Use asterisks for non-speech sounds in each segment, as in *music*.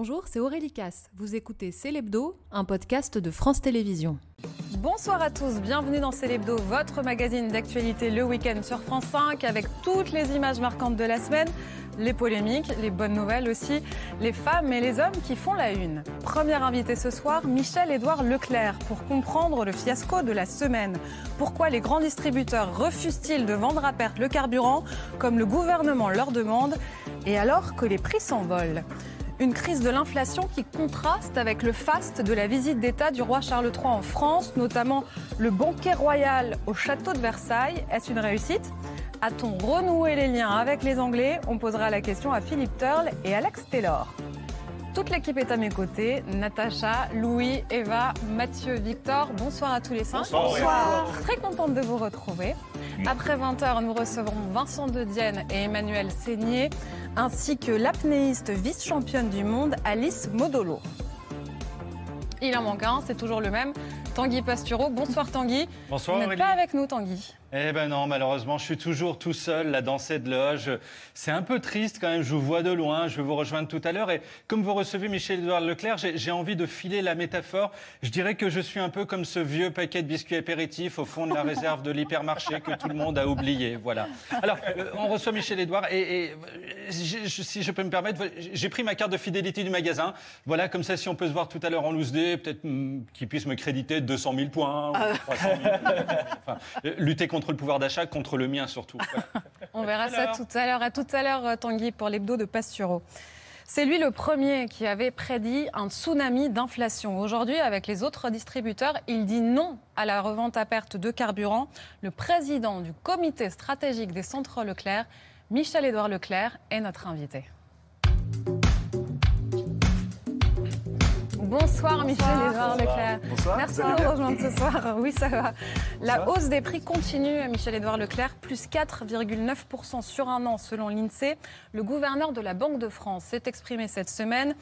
Bonjour, c'est Aurélie Casse. Vous écoutez Célébdo, un podcast de France Télévisions. Bonsoir à tous, bienvenue dans Célébdo, votre magazine d'actualité le week-end sur France 5 avec toutes les images marquantes de la semaine, les polémiques, les bonnes nouvelles aussi, les femmes et les hommes qui font la une. Premier invité ce soir, Michel-Édouard Leclerc, pour comprendre le fiasco de la semaine. Pourquoi les grands distributeurs refusent-ils de vendre à perte le carburant comme le gouvernement leur demande et alors que les prix s'envolent? Une crise de l'inflation qui contraste avec le faste de la visite d'État du roi Charles III en France, notamment le banquet royal au château de Versailles. Est-ce une réussite? A-t-on renoué les liens avec les Anglais? On posera la question à Philippe Turle et Alex Taylor. Toute l'équipe est à mes côtés. Natacha, Louis, Eva, Mathieu, Victor. Bonsoir à tous les cinq. Bonsoir. Très contente de vous retrouver. Après 20h, nous recevrons Vincent de Dienne et Emmanuel Seigné ainsi que l'apnéiste vice-championne du monde Alice Modolo. Il en manque un, c'est toujours le même, Tanguy Pastureau. Bonsoir Tanguy. Bonsoir Vous n'êtes pas avec nous Tanguy. Eh ben non, malheureusement, je suis toujours tout seul là dans cette loge. C'est un peu triste quand même, je vous vois de loin, je vais vous rejoindre tout à l'heure. Et comme vous recevez Michel-Édouard Leclerc, j'ai envie de filer la métaphore. Je dirais que je suis un peu comme ce vieux paquet de biscuits apéritifs au fond de la réserve de l'hypermarché que tout le monde a oublié. Voilà. Alors, euh, on reçoit Michel-Édouard et, et je, si je peux me permettre, j'ai pris ma carte de fidélité du magasin. Voilà, comme ça, si on peut se voir tout à l'heure en loose day, peut-être hmm, qu'il puisse me créditer 200 000 points, 300 000 enfin, lutter contre contre le pouvoir d'achat, contre le mien surtout. On verra ça tout à l'heure. À tout à l'heure, Tanguy, pour l'hebdo de Pasturo. C'est lui le premier qui avait prédit un tsunami d'inflation. Aujourd'hui, avec les autres distributeurs, il dit non à la revente à perte de carburant. Le président du comité stratégique des centres Leclerc, Michel-Édouard Leclerc, est notre invité. Bonsoir Michel-Édouard Leclerc. Bonsoir. Merci de nous rejoindre ce soir. *laughs* Oui, ça va. La hausse des prix continue, Michel-Édouard Leclerc, plus 4,9% sur un an selon l'INSEE. Le gouverneur de la Banque de France s'est exprimé cette semaine.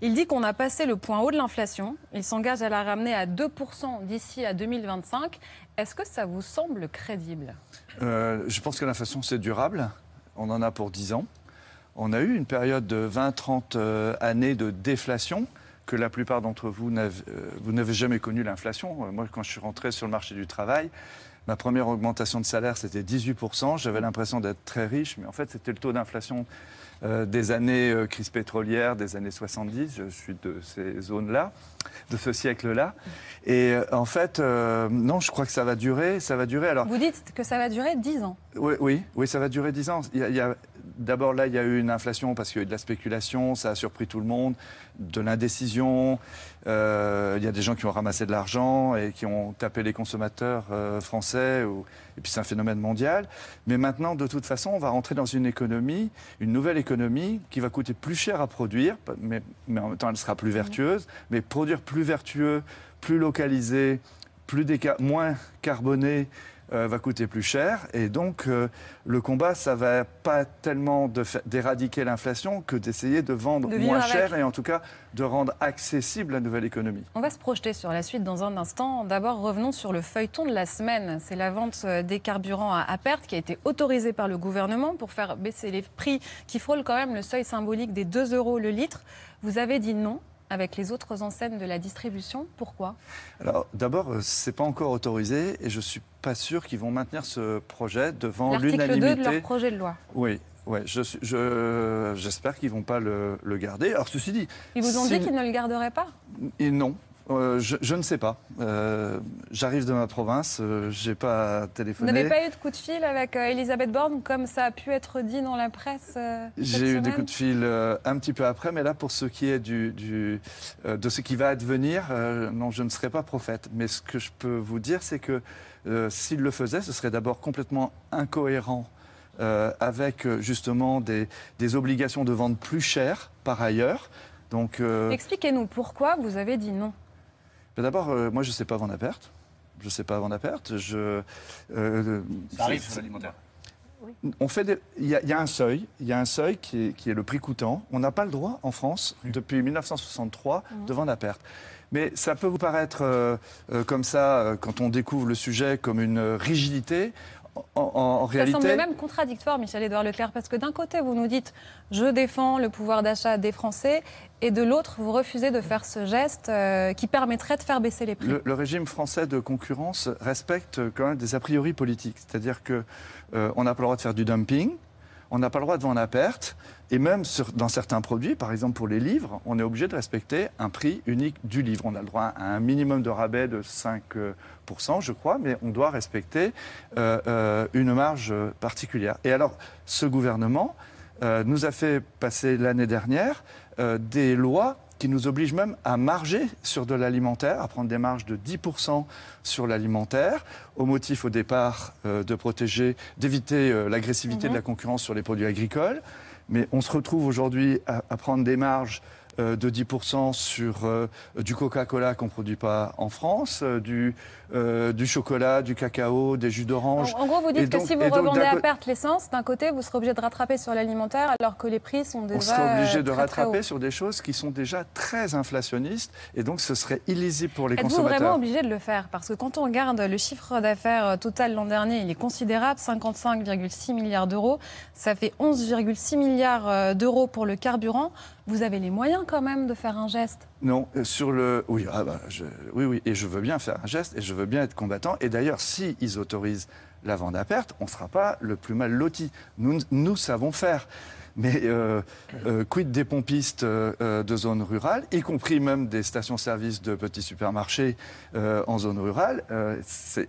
Il dit qu'on a passé le point haut de l'inflation. Il s'engage à la ramener à 2% d'ici à 2025. Est-ce que ça vous semble crédible? Euh, Je pense que l'inflation, c'est durable. On en a pour 10 ans. On a eu une période de 20-30 euh, années de déflation que la plupart d'entre vous n'avez, euh, n'avez jamais connu l'inflation. Euh, moi, quand je suis rentré sur le marché du travail, ma première augmentation de salaire, c'était 18%. J'avais l'impression d'être très riche, mais en fait, c'était le taux d'inflation euh, des années crise pétrolière, des années 70. Je suis de ces zones-là, de ce siècle-là. Et en fait, non, je crois que ça va durer. Ça va durer. Alors, vous dites que ça va durer 10 ans Oui, oui, oui ça va durer 10 ans. Il y a, D'abord, là, il y a eu une inflation parce qu'il y a eu de la spéculation, ça a surpris tout le monde, de l'indécision. Euh, il y a des gens qui ont ramassé de l'argent et qui ont tapé les consommateurs euh, français. Et puis, c'est un phénomène mondial. Mais maintenant, de toute façon, on va rentrer dans une économie, une nouvelle économie qui va coûter plus cher à produire, mais, en même temps, elle sera plus vertueuse. Mais produire plus vertueux, plus localisé, plus moins carboné, euh, va coûter plus cher. Et donc, euh, le combat, ça va pas tellement d'éradiquer l'inflation que d'essayer de vendre moins cher et en tout cas de rendre accessible la nouvelle économie. On va se projeter sur la suite dans un instant. D'abord, revenons sur le feuilleton de la semaine. C'est la vente euh, des carburants à, perte qui a été autorisée par le gouvernement pour faire baisser les prix qui frôlent quand même le seuil symbolique des 2 euros le litre. Vous avez dit non avec les autres enseignes de la distribution. Pourquoi? Alors d'abord, ce n'est pas encore autorisé et je ne suis pas sûr qu'ils vont maintenir ce projet devant l'unanimité. L'article 2 de leur projet de loi. Oui, Ouais, j'espère je, je, qu'ils ne vont pas le, le, garder. Alors, ceci dit. Ils vous ont dit qu'ils ne le garderaient pas? Et Non, euh, je, ne sais pas. Euh, j'arrive de ma province, euh, je n'ai pas téléphoné. Vous n'avez pas eu de coup de fil avec Elisabeth Borne, comme ça a pu être dit dans la presse J'ai eu des coups de fil un petit peu après, mais là, pour ce qui est du, du de ce qui va advenir, non, je ne serai pas prophète. Mais ce que je peux vous dire, c'est que s'il le faisait, ce serait d'abord complètement incohérent avec justement des, des, obligations de vente plus chères par ailleurs. Donc, Expliquez-nous pourquoi vous avez dit non. D'abord, euh, moi, je ne sais pas vendre à perte. Je ne sais pas vendre à perte. Je, euh, Ça arrive, l'alimentaire. On fait il, y a, un seuil, il y a un seuil qui est, qui est le prix coûtant. On n'a pas le droit en France, depuis 1963, mmh. de vendre à perte. Mais ça peut vous paraître euh, comme ça, quand on découvre le sujet, comme une rigidité. En, ça semble même contradictoire, Michel-Édouard Leclerc, parce que d'un côté, vous nous dites je défends le pouvoir d'achat des Français, et de l'autre, vous refusez de faire ce geste euh, qui permettrait de faire baisser les prix. Le, régime français de concurrence respecte quand même des a priori politiques, c'est-à-dire qu'on euh, n'a pas le droit de faire du dumping, on n'a pas le droit de vendre à perte. Et même dans certains produits, par exemple pour les livres, on est obligé de respecter un prix unique du livre. On a le droit à un minimum de rabais de 5%, je crois, mais on doit respecter euh, euh, une marge particulière. Et alors, ce gouvernement euh, nous a fait passer l'année dernière des lois qui nous obligent même à marger sur de l'alimentaire, à prendre des marges de 10% sur l'alimentaire, au motif au départ de protéger, d'éviter l'agressivité de la mhm. concurrence sur les produits agricoles. Mais on se retrouve aujourd'hui à, prendre des marges euh, de 10% sur euh, du Coca-Cola qu'on ne produit pas en France, euh, du, du chocolat, du cacao, des jus d'orange. En, gros, vous dites que si vous revendez à perte l'essence, d'un côté, vous serez obligé de rattraper sur l'alimentaire alors que les prix sont déjà. On serait obligé de rattraper sur des choses qui sont déjà très inflationnistes et donc ce serait illisible pour les consommateurs. Êtes-vous vraiment obligé de le faire? Parce que quand on regarde le chiffre d'affaires total l'an dernier, il est considérable 55,6 milliards d'euros. Ça fait 11,6 milliards d'euros pour le carburant. Vous avez les moyens quand même de faire un geste? Non, euh, sur le. Oui, ah bah, oui, oui, et je veux bien faire un geste et je veux bien être combattant. Et d'ailleurs, si ils autorisent la vente à perte, on ne sera pas le plus mal loti. Nous, nous savons faire. Mais euh, euh, quid des pompistes euh, de zone rurale, y compris même des stations-service de petits supermarchés en zone rurale,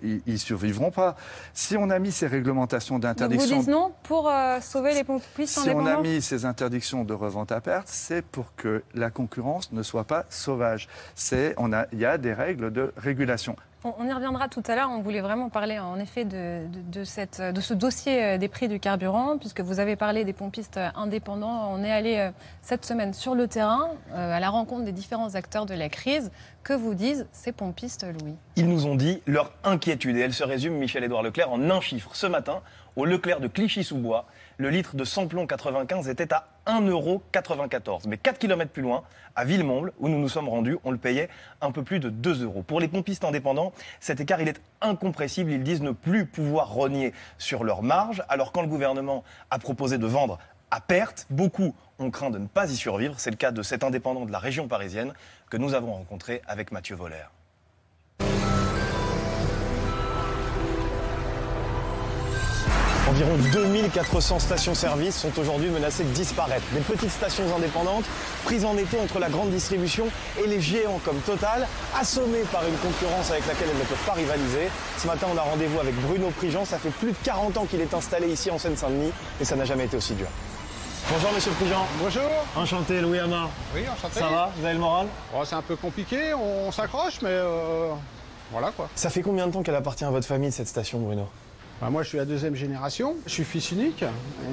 ils ne survivront pas. Si on a mis ces réglementations d'interdiction... Vous dites non pour sauver les pompistes Si on a mis ces interdictions de revente à perte, c'est pour que la concurrence ne soit pas sauvage. Il y a des règles de régulation. On, y reviendra tout à l'heure. On voulait vraiment parler en effet de, cette, de, ce dossier euh, des prix du carburant, puisque vous avez parlé des pompistes indépendants. On est allé euh, cette semaine sur le terrain euh, à la rencontre des différents acteurs de la crise. Que vous disent ces pompistes, Louis? Ils nous ont dit leur inquiétude et elle se résume, Michel-Édouard Leclerc, en un chiffre. Ce matin, au Leclerc de Clichy-sous-Bois, le litre de samplon 95 était à 1,94€. Mais 4 km plus loin, à Villemomble, où nous nous sommes rendus, on le payait un peu plus de 2 euros. Pour les pompistes indépendants, cet écart, il est incompressible. Ils disent ne plus pouvoir rogner sur leur marge. Alors quand le gouvernement a proposé de vendre à perte, beaucoup ont craint de ne pas y survivre. C'est le cas de cet indépendant de la région parisienne que nous avons rencontré avec Mathieu Voller. Environ 2400 stations-service sont aujourd'hui menacées de disparaître. Des petites stations indépendantes, prises en été entre la grande distribution et les géants comme Total, assommées par une concurrence avec laquelle elles ne peuvent pas rivaliser. Ce matin, on a rendez-vous avec Bruno Prigent. Ça fait plus de 40 ans qu'il est installé ici en Seine-Saint-Denis et ça n'a jamais été aussi dur. Bonjour Monsieur Prigent. Bonjour. Enchanté, Louis Amar. Oui, enchanté. Ça va Vous avez le moral? Oh, C'est un peu compliqué, on, s'accroche, mais euh, voilà quoi. Ça fait combien de temps qu'elle appartient à votre famille, cette station, Bruno? Moi, je suis la deuxième génération. Je suis fils unique.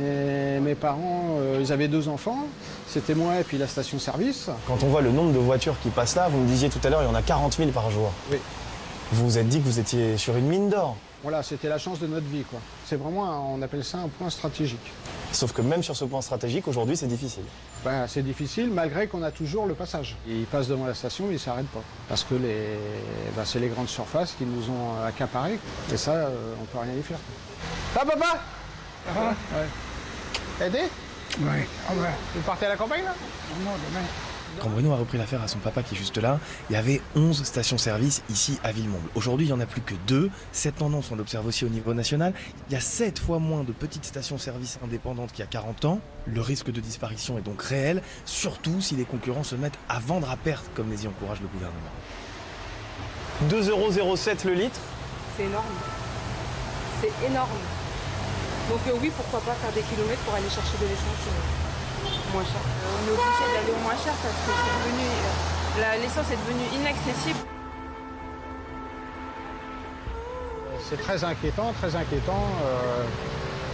Et mes parents, euh, ils avaient deux enfants. C'était moi et puis la station-service. Quand on voit le nombre de voitures qui passent là, vous me disiez tout à l'heure, il y en a 40 000 par jour. Oui. Vous vous êtes dit que vous étiez sur une mine d'or. Voilà, c'était la chance de notre vie. quoi. C'est vraiment, on appelle ça un point stratégique. Sauf que même sur ce point stratégique, aujourd'hui, c'est difficile. Ben, c'est difficile malgré qu'on a toujours le passage. Ils passent devant la station, ils ne s'arrêtent pas. Parce que les... Ben, c'est les grandes surfaces qui nous ont accaparés. Et ça, euh, on ne peut rien y faire. Ah, papa? Ah, ouais. Aider. Ah, ouais. Vous partez à la campagne, là? Non, demain. Quand Bruno a repris l'affaire à son papa qui est juste là, il y avait 11 stations-service ici à Villemomble. Aujourd'hui, il n'y en a plus que deux. Cette tendance, on l'observe aussi au niveau national. Il y a 7 fois moins de petites stations-service indépendantes qu'il y a 40 ans. Le risque de disparition est donc réel, surtout si les concurrents se mettent à vendre à perte, comme les y encourage le gouvernement. 2,07€ le litre? C'est énorme. C'est énorme. Donc euh, oui, pourquoi pas faire des kilomètres pour aller chercher de l'essence euh, moins cher. Euh, on est obligé d'aller au moins cher parce que euh, l'essence est devenue inaccessible. C'est très inquiétant, très inquiétant euh,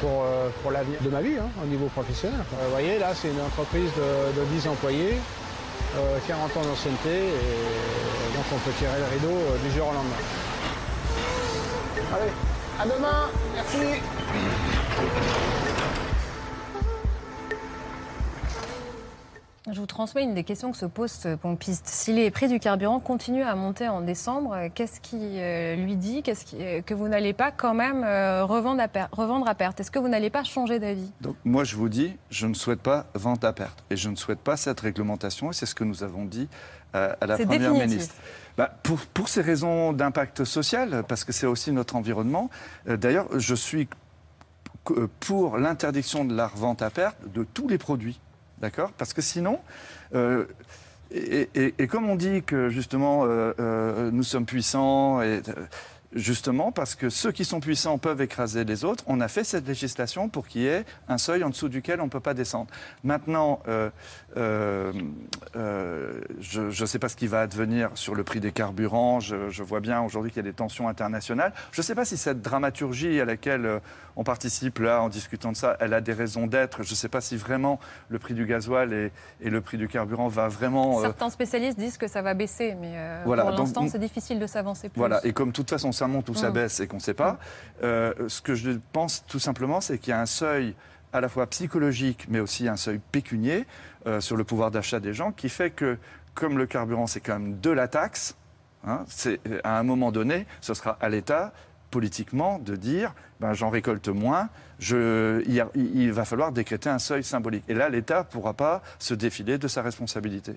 pour, pour l'avenir de ma vie hein, au niveau professionnel. vous voyez, là, c'est une entreprise de, 10 employés, 40 ans d'ancienneté, et donc on peut tirer le rideau du jour au lendemain. Allez, à demain, merci. Je vous transmets une des questions que se pose ce pompiste. Si les prix du carburant continuent à monter en décembre, qu'est-ce qui euh, lui dit qu'est-ce qui, euh, que vous n'allez pas quand même euh, revendre, à per- revendre à perte? Est-ce que vous n'allez pas changer d'avis? Donc moi, je vous dis, je ne souhaite pas vente à perte. Et je ne souhaite pas cette réglementation. Et c'est ce que nous avons dit à la Première définitif. ministre. Bah, pour, pour ces raisons d'impact social, parce que c'est aussi notre environnement. D'ailleurs, je suis pour l'interdiction de la revente à perte de tous les produits. D'accord? Parce que sinon, euh, et, comme on dit que justement euh, euh, nous sommes puissants, et, justement parce que ceux qui sont puissants peuvent écraser les autres, on a fait cette législation pour qu'il y ait un seuil en dessous duquel on ne peut pas descendre. Maintenant, euh, euh, euh, je ne sais pas ce qui va advenir sur le prix des carburants. Je, je vois bien aujourd'hui qu'il y a des tensions internationales. Je ne sais pas si cette dramaturgie à laquelle on participe là en discutant de ça, elle a des raisons d'être. Je ne sais pas si vraiment le prix du gasoil et, et le prix du carburant va vraiment... Certains spécialistes disent que ça va baisser, mais Voilà, pour l'instant, c'est difficile de s'avancer plus. Voilà, et comme de toute façon ça monte ou ça Mm. baisse et qu'on ne sait pas, euh, ce que je pense tout simplement, c'est qu'il y a un seuil à la fois psychologique, mais aussi un seuil pécunier euh, sur le pouvoir d'achat des gens, qui fait que, comme le carburant, c'est quand même de la taxe, hein, c'est à un moment donné, ce sera à l'État politiquement de dire ben, j'en récolte moins, je, il, y a- il- il va falloir décréter un seuil symbolique. Et là, l'État ne pourra pas se défiler de sa responsabilité.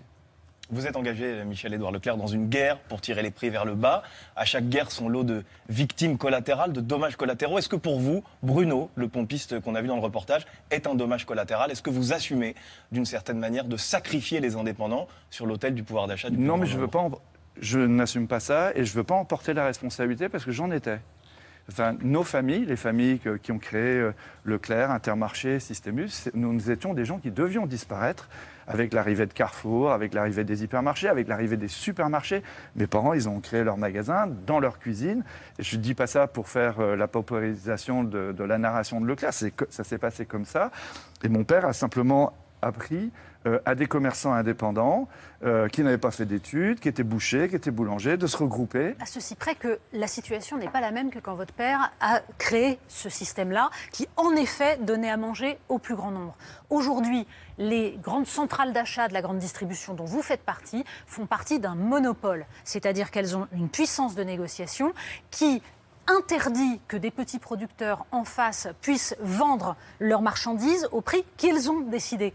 Vous êtes engagé, Michel-Édouard Leclerc, dans une guerre pour tirer les prix vers le bas. À chaque guerre, son lot de victimes collatérales, de dommages collatéraux. Est-ce que pour vous, Bruno, le pompiste qu'on a vu dans le reportage, est un dommage collatéral? Est-ce que vous assumez, d'une certaine manière, de sacrifier les indépendants sur l'autel du pouvoir d'achat du Non, mais je veux nombre pas. en- Je n'assume pas ça et je veux pas en porter la responsabilité parce que j'en étais. Enfin, nos familles, les familles qui ont créé euh, Leclerc, Intermarché, Systémus, nous, étions des gens qui devions disparaître avec l'arrivée de Carrefour, avec l'arrivée des hypermarchés, avec l'arrivée des supermarchés. Mes parents, ils ont créé leur magasin dans leur cuisine. Je ne dis pas ça pour faire euh, la pauperisation de, de la narration de Leclerc. Ça s'est passé comme ça. Et mon père a simplement appris euh, à des commerçants indépendants euh, qui n'avaient pas fait d'études, qui étaient bouchers, qui étaient boulangers, de se regrouper. À ceci près que la situation n'est pas la même que quand votre père a créé ce système-là, qui en effet donnait à manger au plus grand nombre. Aujourd'hui, les grandes centrales d'achat de la grande distribution dont vous faites partie font partie d'un monopole, c'est-à-dire qu'elles ont une puissance de négociation qui interdit que des petits producteurs en face puissent vendre leurs marchandises au prix qu'ils ont décidé.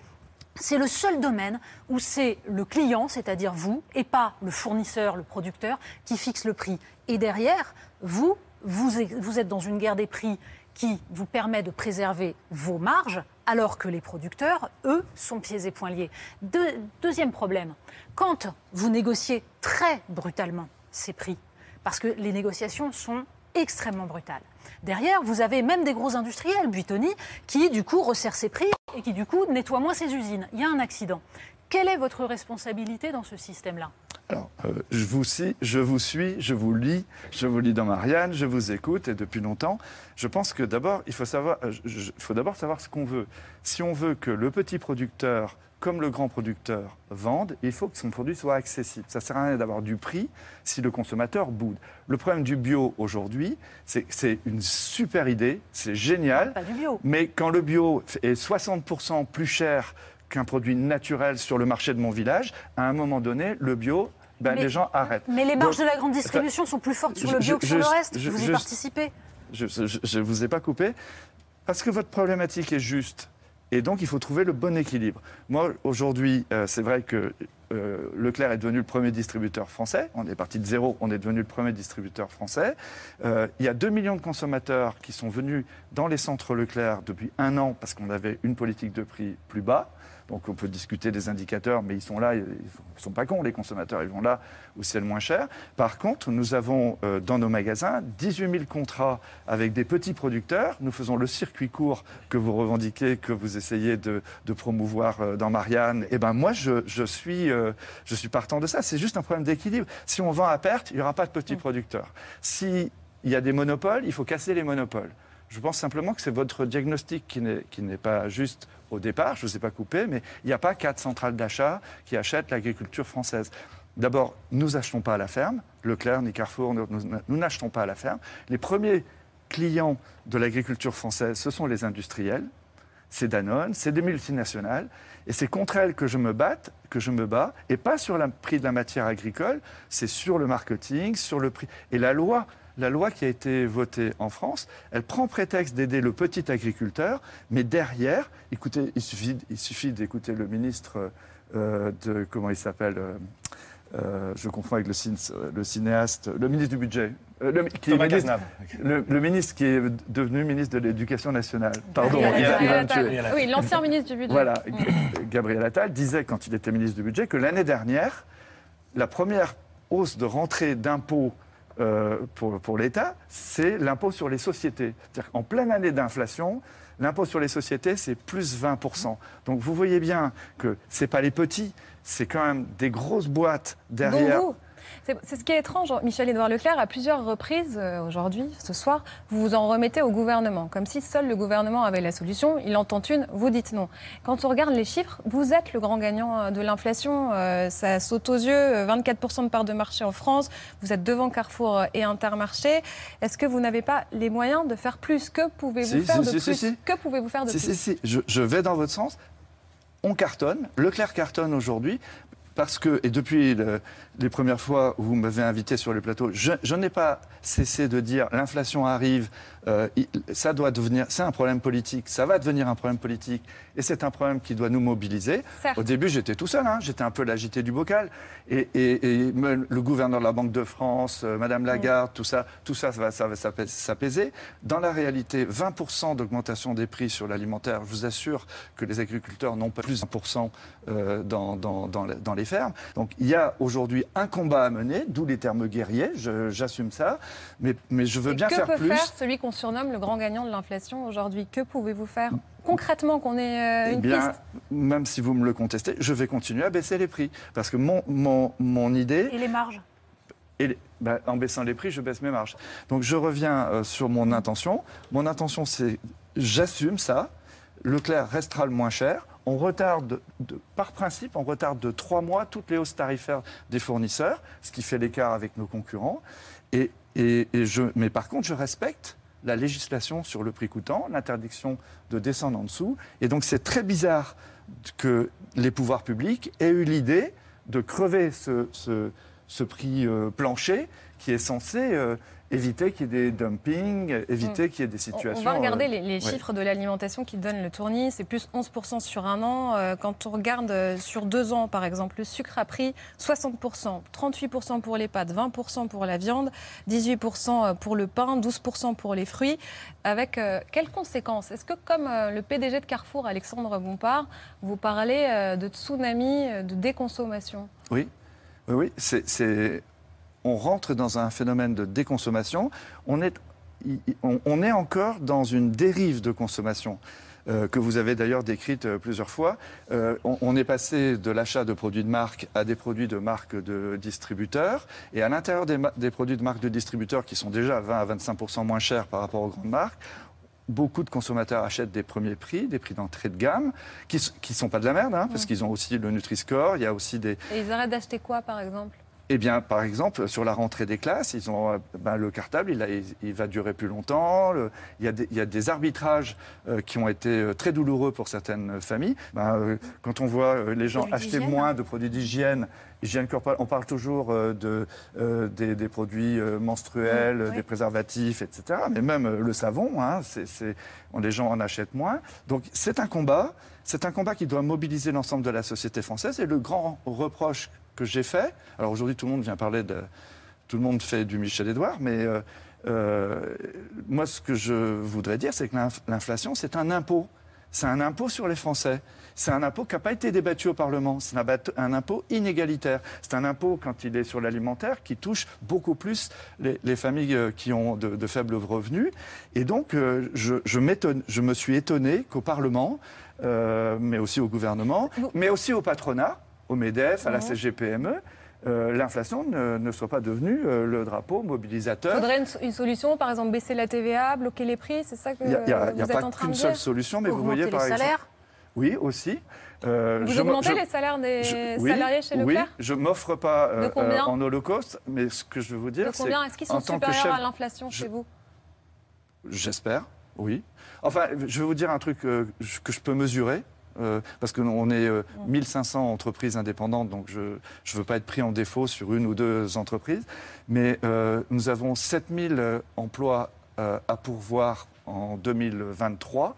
C'est le seul domaine où c'est le client, c'est-à-dire vous, et pas le fournisseur, le producteur, qui fixe le prix. Et derrière, vous, vous, êtes dans une guerre des prix qui vous permet de préserver vos marges, alors que les producteurs, eux, sont pieds et poings liés. Deux- deuxième problème, quand vous négociez très brutalement ces prix, parce que les négociations sont extrêmement brutales. Derrière, vous avez même des gros industriels, Buitoni, qui du coup resserrent ses prix et qui du coup nettoient moins ses usines. Il y a un accident. Quelle est votre responsabilité dans ce système-là? Alors, euh, je, vous suis, je vous suis, je vous lis, je vous lis dans Marianne, je vous écoute et depuis longtemps. Je pense que d'abord, il faut, savoir, euh, je- faut d'abord savoir ce qu'on veut. Si on veut que le petit producteur comme le grand producteur vende, il faut que son produit soit accessible. Ça ne sert à rien d'avoir du prix si le consommateur boude. Le problème du bio aujourd'hui, c'est que c'est une super idée, c'est génial. Pas du bio. Mais quand le bio est 60% plus cher qu'un produit naturel sur le marché de mon village, à un moment donné, le bio, ben, Mais- les gens arrêtent. Mais les marges Donc, de la grande distribution sont plus fortes sur le je- bio que sur le reste. je- vous y participez. Je ne vous ai pas coupé. Parce que votre problématique est juste. Et donc, il faut trouver le bon équilibre. Moi, aujourd'hui, euh, c'est vrai que euh, Leclerc est devenu le premier distributeur français. On est parti de zéro, on est devenu le premier distributeur français. Euh, il y a 2 millions de consommateurs qui sont venus dans les centres Leclerc depuis un an parce qu'on avait une politique de prix plus bas. Donc on peut discuter des indicateurs, mais ils sont là, ils ne sont pas cons, les consommateurs, ils vont là où c'est le moins cher. Par contre, nous avons euh, dans nos magasins 18 000 contrats avec des petits producteurs. Nous faisons le circuit court que vous revendiquez, que vous essayez de, de promouvoir euh, dans Marianne. Et ben moi, je, je suis, euh, je suis partant de ça. C'est juste un problème d'équilibre. Si on vend à perte, il n'y aura pas de petits producteurs. S'il y a des monopoles, il faut casser les monopoles. Je pense simplement que c'est votre diagnostic qui n'est, pas juste au départ, je ne vous ai pas coupé, mais il n'y a pas quatre centrales d'achat qui achètent l'agriculture française. D'abord, nous n'achetons pas à la ferme, Leclerc ni Carrefour, nous, n'achetons pas à la ferme. Les premiers clients de l'agriculture française, ce sont les industriels. c'est Danone, c'est des multinationales, et c'est contre elles que je me que je me bats, et pas sur le prix de la matière agricole, c'est sur le marketing, sur le prix. Et la loi, la loi qui a été votée en France, elle prend prétexte d'aider le petit agriculteur, mais derrière, écoutez, il suffit, il suffit d'écouter le ministre euh, de comment il s'appelle. euh, euh, je confonds avec le, cin- le cinéaste, le ministre du budget, euh, le, qui est Thomas ministre- le, le ministre qui est devenu ministre de l'Éducation nationale. Pardon, Gabriel il va- il va me Attal. tuer. Oui, l'ancien ministre du budget. Voilà, Mm. Gabriel Attal disait quand il était ministre du budget que l'année dernière, la première hausse de rentrée d'impôts euh, pour, pour l'État, c'est l'impôt sur les sociétés. C'est-à-dire qu'en pleine année d'inflation, l'impôt sur les sociétés, c'est plus 20%. Donc vous voyez bien que ce n'est pas les petits, c'est quand même des grosses boîtes derrière. C'est ce qui est étrange, Michel-Édouard Leclerc, à plusieurs reprises euh, aujourd'hui, ce soir, vous vous en remettez au gouvernement, comme si seul le gouvernement avait la solution. Il entend une, vous dites non. Quand on regarde les chiffres, vous êtes le grand gagnant euh, de l'inflation. euh, ça saute aux yeux, euh, 24% de part de marché en France. Vous êtes devant Carrefour et Intermarché. Est-ce que vous n'avez pas les moyens de faire plus Que pouvez-vous Si, faire si, de si, si, plus. Que pouvez-vous faire de plus je vais dans votre sens. On cartonne, Leclerc cartonne aujourd'hui. Parce que, et depuis le- les premières fois où vous m'avez invité sur le plateau, je, je n'ai pas cessé de dire l'inflation arrive, euh, ça doit devenir, c'est un problème politique, ça va devenir un problème politique, et c'est un problème qui doit nous mobiliser. Certes. Au début, j'étais tout seul, hein, j'étais un peu l'agité du bocal, et, et- et me- le gouverneur de la Banque de France, euh, Madame Lagarde, tout ça, tout ça, ça va, ça va s'apais- s'apaiser. Dans la réalité, 20% d'augmentation des prix sur l'alimentaire, je vous assure que les agriculteurs n'ont pas plus de 1% euh, dans, dans les fermes. Donc il y a aujourd'hui un combat à mener, d'où les termes guerriers, j'assume ça, mais, mais je veux Et bien que faire peut plus. faire celui qu'on surnomme le grand gagnant de l'inflation aujourd'hui? Que pouvez-vous faire concrètement qu'on ait euh, Eh une bien, piste? même si vous me le contestez, je vais continuer à baisser les prix. Parce que mon, mon, mon idée, Et les marges? Et les- bah, en baissant les prix, je baisse mes marges. Donc je reviens euh, sur mon intention. Mon intention, c'est j'assume ça. Leclerc restera le moins cher. On retarde, de- par principe, on retarde de trois mois toutes les hausses tarifaires des fournisseurs, ce qui fait l'écart avec nos concurrents. Mais par contre, je respecte la législation sur le prix coûtant, l'interdiction de descendre en dessous. Et donc c'est très bizarre que les pouvoirs publics aient eu l'idée de crever ce prix euh, plancher qui est censé euh, éviter qu'il y ait des dumpings, éviter qu'il y ait des On- situations. On va regarder euh, les, ouais. chiffres de l'alimentation qui donnent le tournis. C'est plus 11% sur un an. Euh, Quand on regarde euh, sur deux ans, par exemple, le sucre a pris 60%, 38% pour les pâtes, 20% pour la viande, 18% pour le pain, 12% pour les fruits. Avec euh, quelles conséquences? Est-ce que, comme euh, le PDG de Carrefour, Alexandre Bompard, vous parlez euh, de tsunami, euh, de déconsommation? Oui, oui, oui. c'est- on rentre dans un phénomène de déconsommation. On est, on, encore dans une dérive de consommation. euh, que vous avez d'ailleurs décrite euh, plusieurs fois. Euh, on, on est passé de l'achat de produits de marque à des produits de marque de distributeurs. Et à l'intérieur des, produits de marque de distributeurs qui sont déjà 20 à 25% moins chers par rapport aux grandes marques, beaucoup de consommateurs achètent des premiers prix, des prix d'entrée de gamme, qui ne sont pas de la merde, hein, parce qu'ils ont aussi le Nutri-Score, il y a aussi des, Et ils arrêtent d'acheter quoi, par exemple? Eh bien, par exemple, sur la rentrée des classes, ils ont euh, ben, le cartable, il, a- il- il va durer plus longtemps. le- il, y a des, il y a des arbitrages euh, qui ont été euh, très douloureux pour certaines familles. Ben, euh, quand on voit euh, les gens acheter moins de produits d'hygiène, hygiène corporelle, on parle toujours de, euh, des, des produits menstruels, Mmh, oui. des préservatifs, etc. Mais même le savon, hein, on- les gens en achètent moins. Donc c'est un combat. C'est un combat qui doit mobiliser l'ensemble de la société française. Et le grand reproche que j'ai fait, alors aujourd'hui tout le monde vient parler de, tout le monde fait du Michel Édouard, mais euh, euh, moi ce que je voudrais dire, c'est que l'inf- l'inflation, c'est un impôt. C'est un impôt sur les Français. C'est un impôt qui n'a pas été débattu au Parlement. C'est un, impôt inégalitaire. C'est un impôt, quand il est sur l'alimentaire, qui touche beaucoup plus les, les familles euh, qui ont de, de faibles revenus. Et donc, euh, je, je, m'étonne- je me suis étonné qu'au Parlement, euh, mais aussi au gouvernement, mais aussi au patronat, au MEDEF, à la. CGPME, euh, l'inflation ne, ne soit pas devenue euh, le drapeau mobilisateur. faudrait une, une solution, par exemple baisser la TVA, bloquer les prix, c'est ça que Il n'y a, il y il pas qu'une seule solution, mais vous voyez les par exemple. salaires Oui, aussi. Euh, Vous je augmentez je- les salaires des je- oui, salariés chez Oui, Leclerc je m'offre pas en holocauste, mais ce que je veux vous dire, c'est combien Est-ce qu'ils sont supérieurs chef- à l'inflation chez vous j'espère. Oui. Enfin, je vais vous dire un truc que je peux mesurer. Euh, parce qu'on est euh, 1500 entreprises indépendantes, donc je ne veux pas être pris en défaut sur une ou deux entreprises. Mais euh, nous avons 7000 euh, emplois euh, à pourvoir en 2023.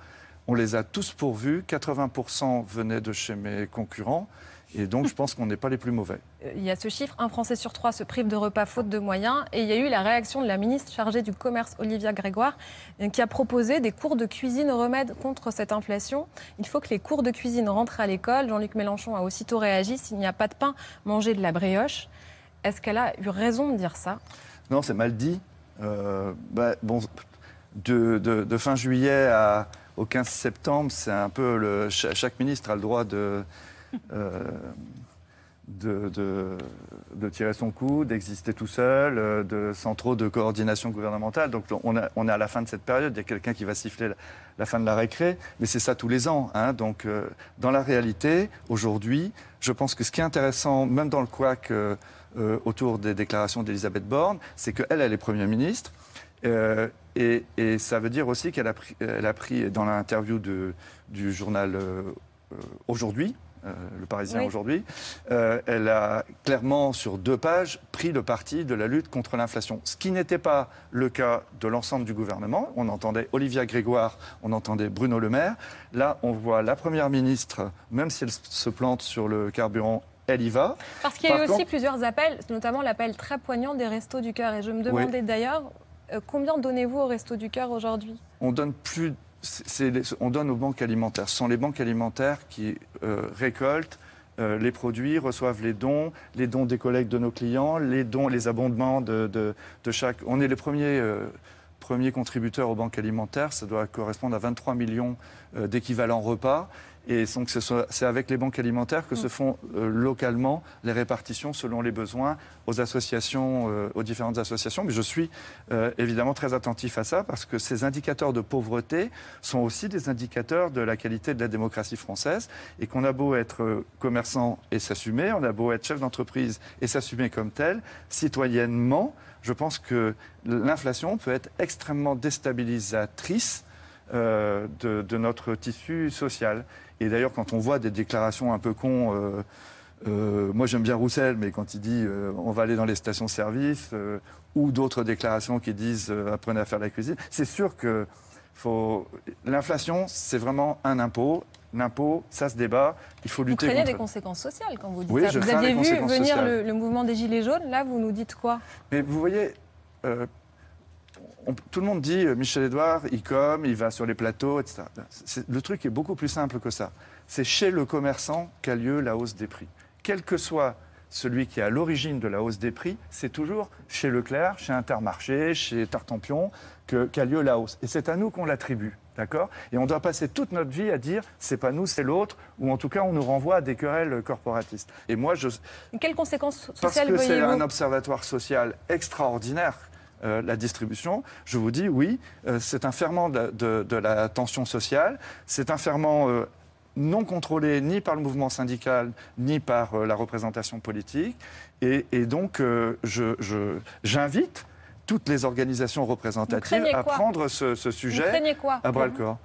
On les a tous pourvus. 80% venaient de chez mes concurrents. Et donc, je pense qu'on n'est pas les plus mauvais. Euh, Il y a ce chiffre, un Français sur trois se prive de repas faute de moyens. Et il y a eu la réaction de la ministre chargée du commerce, Olivia Grégoire, euh, qui a proposé des cours de cuisine remède contre cette inflation. Il faut que les cours de cuisine rentrent à l'école. Jean-Luc Mélenchon a aussitôt réagi. S'il n'y a pas de pain, mangez de la brioche. Est-ce qu'elle a eu raison de dire ça? Non, c'est mal dit. Euh, bah, bon, de, de- de fin juillet à, au 15 septembre, c'est un peu le, chaque ministre a le droit de, de, de- tirer son coup, d'exister tout seul, euh, sans trop de coordination gouvernementale. Donc on, est à la fin de cette période. Il y a quelqu'un qui va siffler la, fin de la récré, mais c'est ça tous les ans. hein. Donc euh, dans la réalité, aujourd'hui, je pense que ce qui est intéressant, même dans le couac euh, euh, autour des déclarations d'Elisabeth Borne, c'est qu'elle, elle est Premier ministre. Euh, et, ça veut dire aussi qu'elle a pris, a pris dans l'interview du journal euh, euh, Aujourd'hui, euh, Le Parisien Oui. aujourd'hui, euh, elle a clairement, sur deux pages, pris le parti de la lutte contre l'inflation. Ce qui n'était pas le cas de l'ensemble du gouvernement. On entendait Olivia Grégoire, on entendait Bruno Le Maire. Là, on voit la Première ministre, même si elle se plante sur le carburant, elle y va. Parce qu'il y a Par eu aussi plusieurs appels, notamment l'appel très poignant des Restos du Cœur. Et je me demandais d'ailleurs, euh, combien donnez-vous aux Restos du Cœur aujourd'hui? On donne plus. On donne aux banques alimentaires. Ce sont les banques alimentaires qui euh, récoltent euh, les produits, reçoivent les dons, les dons des collègues de nos clients, les dons, les abondements de, chaque. On est les premiers, euh, premiers contributeurs aux banques alimentaires. Ça doit correspondre à 23 millions d'équivalents repas. Et donc, c'est avec les banques alimentaires que se font euh, localement les répartitions selon les besoins aux associations, euh, aux différentes associations. Mais je suis euh, évidemment très attentif à ça parce que ces indicateurs de pauvreté sont aussi des indicateurs de la qualité de la démocratie française et qu'on a beau être commerçant et s'assumer, on a beau être chef d'entreprise et s'assumer comme tel, citoyennement, je pense que l'inflation peut être extrêmement déstabilisatrice de, de notre tissu social. Et d'ailleurs, quand on voit des déclarations un peu cons, euh, euh, moi j'aime bien Roussel, mais quand il dit euh, on va aller dans les stations-service, ou d'autres déclarations qui disent apprenez à faire la cuisine, c'est sûr que faut... l'inflation, c'est vraiment un impôt. L'impôt, ça se débat, il faut Vous lutter craignez contre. des conséquences sociales quand vous dites Oui, ça. je Vous aviez vu venir le, le mouvement des Gilets jaunes, là vous nous dites quoi? Mais vous voyez, on- tout le monde dit euh, Michel Edouard, il comme, il va sur les plateaux, etc. Le truc est beaucoup plus simple que ça. C'est chez le commerçant qu'a lieu la hausse des prix. Quel que soit celui qui est à l'origine de la hausse des prix, c'est toujours chez Leclerc, chez Intermarché, chez Tartampion qu'a lieu la hausse. Et c'est à nous qu'on l'attribue. D'accord? Et on doit passer toute notre vie à dire c'est pas nous, c'est l'autre, ou en tout cas on nous renvoie à des querelles corporatistes. Et moi, je, Quelles conséquences parce sociales que c'est un observatoire social extraordinaire. Euh, la distribution, je vous dis oui, euh, c'est un ferment de, la tension sociale, c'est un ferment euh, non contrôlé ni par le mouvement syndical ni par la représentation politique, et, donc j'invite toutes les organisations représentatives à prendre ce, ce sujet quoi à bras le corps.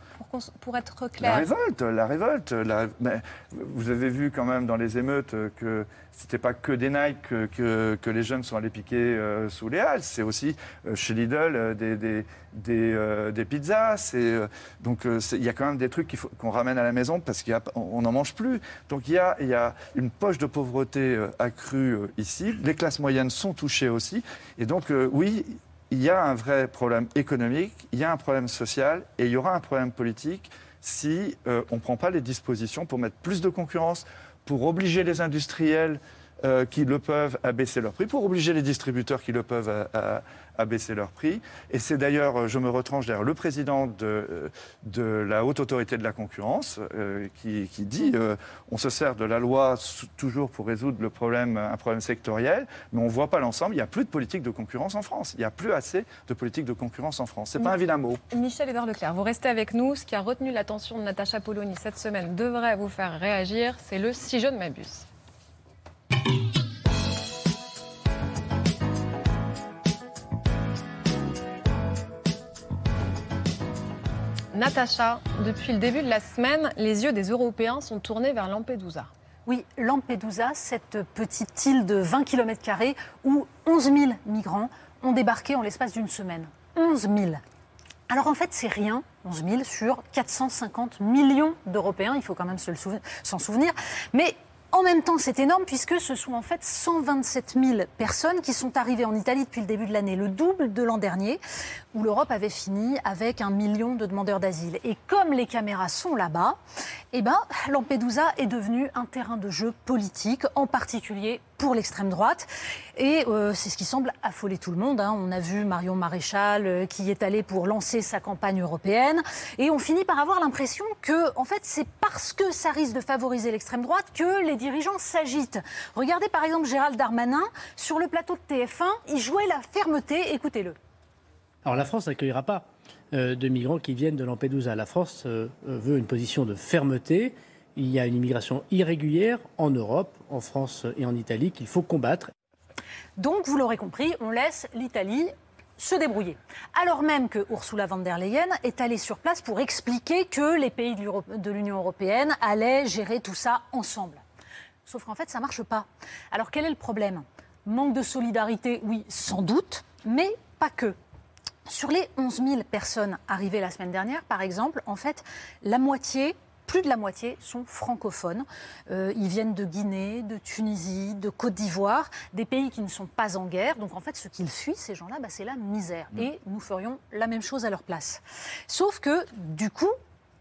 pour, être La clair révolte, la révolte. la- mais vous avez vu quand même dans les émeutes que c'était pas que des Nike que, que- que les jeunes sont allés piquer euh, sous les halles. C'est aussi euh, chez Lidl euh, des, des, des, euh, des pizzas. Euh, donc euh, il y a quand même des trucs qu'on ramène à la maison parce qu'on n'en mange plus. Donc il y a, y a une poche de pauvreté euh, accrue euh, ici. Les classes moyennes sont touchées aussi. Et donc euh, oui, il y a un vrai problème économique, il y a un problème social et il y aura un problème politique si euh, on ne prend pas les dispositions pour mettre plus de concurrence, pour obliger les industriels euh, qui le peuvent à baisser leur prix, pour obliger les distributeurs qui le peuvent à, à- à baisser leur prix. Et c'est d'ailleurs, je me retranche derrière le président de, euh, la Haute Autorité de la Concurrence euh, qui, qui dit euh, on se sert de la loi toujours pour résoudre le problème, un problème sectoriel, mais on ne voit pas l'ensemble. Il n'y a plus de politique de concurrence en France. Il n'y a plus assez de politique de concurrence en France. Ce n'est pas un vilain mot. Michel Édouard Leclerc, vous restez avec nous. Ce qui a retenu l'attention de Natacha Polony cette semaine devrait vous faire réagir. C'est le si je ne m'abuse. Natacha, depuis le début de la semaine, les yeux des Européens sont tournés vers Lampedusa. Oui, Lampedusa, cette petite île de 20 km où 11 000 migrants ont débarqué en l'espace d'une semaine. 11 000. Alors en fait, c'est rien, 11 000 sur 450 millions d'Européens, il faut quand même s'en souvenir. Mais en même temps, c'est énorme puisque ce sont en fait 127 000 personnes qui sont arrivées en Italie depuis le début de l'année, le double de l'an dernier, où l'Europe avait fini avec un million de demandeurs d'asile. Et comme les caméras sont là-bas, eh ben, Lampedusa est devenu un terrain de jeu politique, en particulier pour l'extrême droite. Et euh, c'est ce qui semble affoler tout le monde. Hein. On a vu Marion Maréchal euh, qui est allée pour lancer sa campagne européenne. Et on finit par avoir l'impression que, en fait, c'est parce que ça risque de favoriser l'extrême droite que les dirigeants s'agitent. Regardez par exemple Gérald Darmanin sur le plateau de TF1. Il jouait la fermeté. Écoutez-le. Alors la France n'accueillera pas euh, de migrants qui viennent de Lampedusa. La France veut une position de fermeté il y a une immigration irrégulière en Europe, en France et en Italie qu'il faut combattre. Donc, vous l'aurez compris, on laisse l'Italie se débrouiller. Alors même que Ursula von der Leyen est allée sur place pour expliquer que les pays de l'Union européenne allaient gérer tout ça ensemble. Sauf qu'en fait, ça ne marche pas. Alors quel est le problème? Manque de solidarité, oui, sans doute, mais pas que. Sur les 11 000 personnes arrivées la semaine dernière, par exemple, en fait, la moitié plus de la moitié sont francophones. Euh, ils viennent de Guinée, de Tunisie, de Côte d'Ivoire, des pays qui ne sont pas en guerre. Donc en fait, ce qu'ils fuient, ces gens-là, bah, c'est la misère. Mm. Et nous ferions la même chose à leur place. Sauf que, du coup,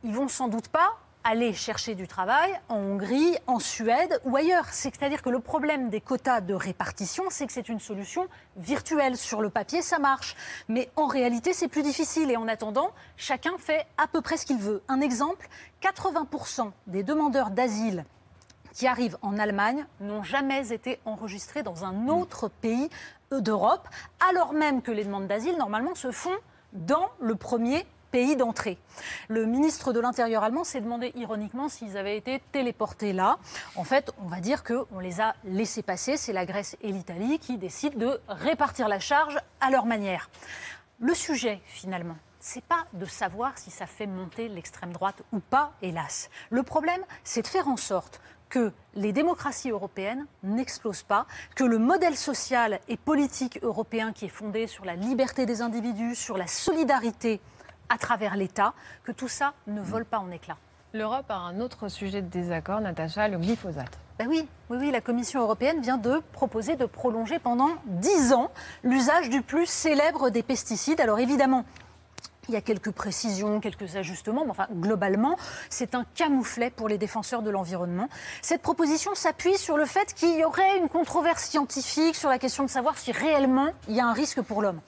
ils vont sans doute pas aller chercher du travail en Hongrie, en Suède ou ailleurs. C'est-à-dire que le problème des quotas de répartition, c'est que c'est une solution virtuelle. Sur le papier, ça marche. Mais en réalité, c'est plus difficile. Et en attendant, chacun fait à peu près ce qu'il veut. Un exemple, 80% des demandeurs d'asile qui arrivent en Allemagne n'ont jamais été enregistrés dans un autre pays d'Europe, alors même que les demandes d'asile, normalement, se font dans le premier pays d'entrée. Le ministre de l'Intérieur allemand s'est demandé ironiquement s'ils avaient été téléportés là. En fait, on va dire qu'on les a laissés passer. C'est la Grèce et l'Italie qui décident de répartir la charge à leur manière. Le sujet, finalement, c'est pas de savoir si ça fait monter l'extrême droite ou pas, hélas. Le problème, c'est de faire en sorte que les démocraties européennes n'explosent pas, que le modèle social et politique européen qui est fondé sur la liberté des individus, sur la solidarité à travers l'État, que tout ça ne vole pas en éclats. L'Europe a un autre sujet de désaccord, Natacha, le glyphosate. Ben oui, oui, oui, la Commission européenne vient de proposer de prolonger pendant 10 ans l'usage du plus célèbre des pesticides. Alors évidemment, il y a quelques précisions, quelques ajustements, mais enfin, globalement, c'est un camouflet pour les défenseurs de l'environnement. Cette proposition s'appuie sur le fait qu'il y aurait une controverse scientifique sur la question de savoir si réellement il y a un risque pour l'homme.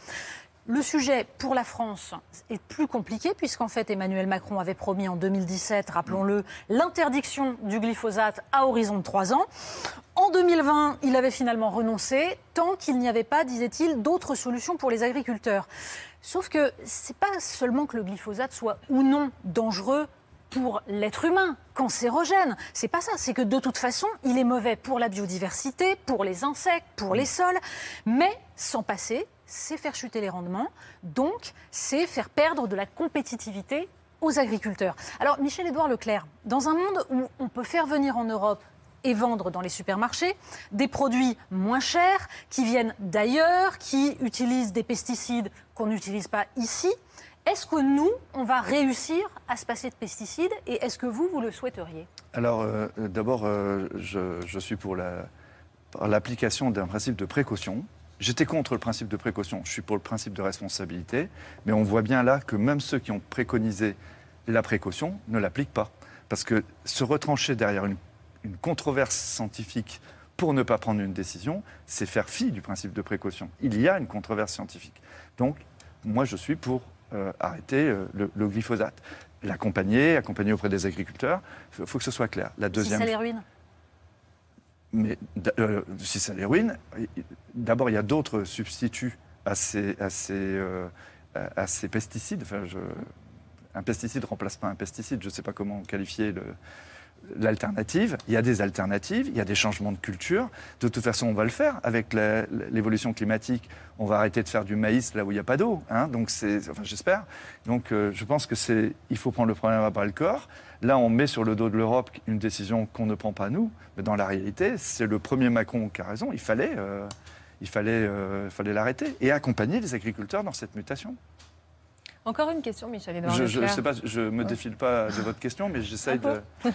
Le sujet pour la France est plus compliqué puisqu'en fait Emmanuel Macron avait promis en 2017, rappelons-le, l'interdiction du glyphosate à horizon de trois ans. En 2020, il avait finalement renoncé tant qu'il n'y avait pas, disait-il, d'autres solutions pour les agriculteurs. Sauf que c'est pas seulement que le glyphosate soit ou non dangereux pour l'être humain, cancérogène. C'est pas ça, c'est que de toute façon, il est mauvais pour la biodiversité, pour les insectes, pour les sols, mais sans passer c'est faire chuter les rendements, donc c'est faire perdre de la compétitivité aux agriculteurs. Alors Michel-Édouard Leclerc, dans un monde où on peut faire venir en Europe et vendre dans les supermarchés des produits moins chers qui viennent d'ailleurs, qui utilisent des pesticides qu'on n'utilise pas ici, est-ce que nous, on va réussir à se passer de pesticides et est-ce que vous, vous le souhaiteriez? Alors euh, d'abord, euh, je, suis pour l'application d'un principe de précaution. J'étais contre le principe de précaution, je suis pour le principe de responsabilité, mais on voit bien là que même ceux qui ont préconisé la précaution ne l'appliquent pas. Parce que se retrancher derrière une, controverse scientifique pour ne pas prendre une décision, c'est faire fi du principe de précaution. Il y a une controverse scientifique. Donc, moi, je suis pour euh, arrêter euh, le, glyphosate. L'accompagner, accompagner auprès des agriculteurs, il faut que ce soit clair. La deuxième... Si ça les ruine mais euh, si les ruine, d'abord, il y a d'autres substituts à ces, euh, pesticides. Enfin, un pesticide remplace pas un pesticide. Je ne sais pas comment qualifier le, l'alternative, il y a des alternatives, il y a des changements de culture. De toute façon, on va le faire avec l'évolution climatique. On va arrêter de faire du maïs là où il n'y a pas d'eau. hein. donc, enfin, j'espère. Donc, euh, je pense que c'est, il faut prendre le problème à bras le corps. Là, on met sur le dos de l'Europe une décision qu'on ne prend pas nous, mais dans la réalité, c'est le premier Macron qui a raison. Il fallait, euh, il fallait, euh, fallait l'arrêter et accompagner les agriculteurs dans cette mutation. Encore une question, Michel Edouard Je ne Leclerc. sais pas, je me défile pas de votre question, mais j'essaye Ah de.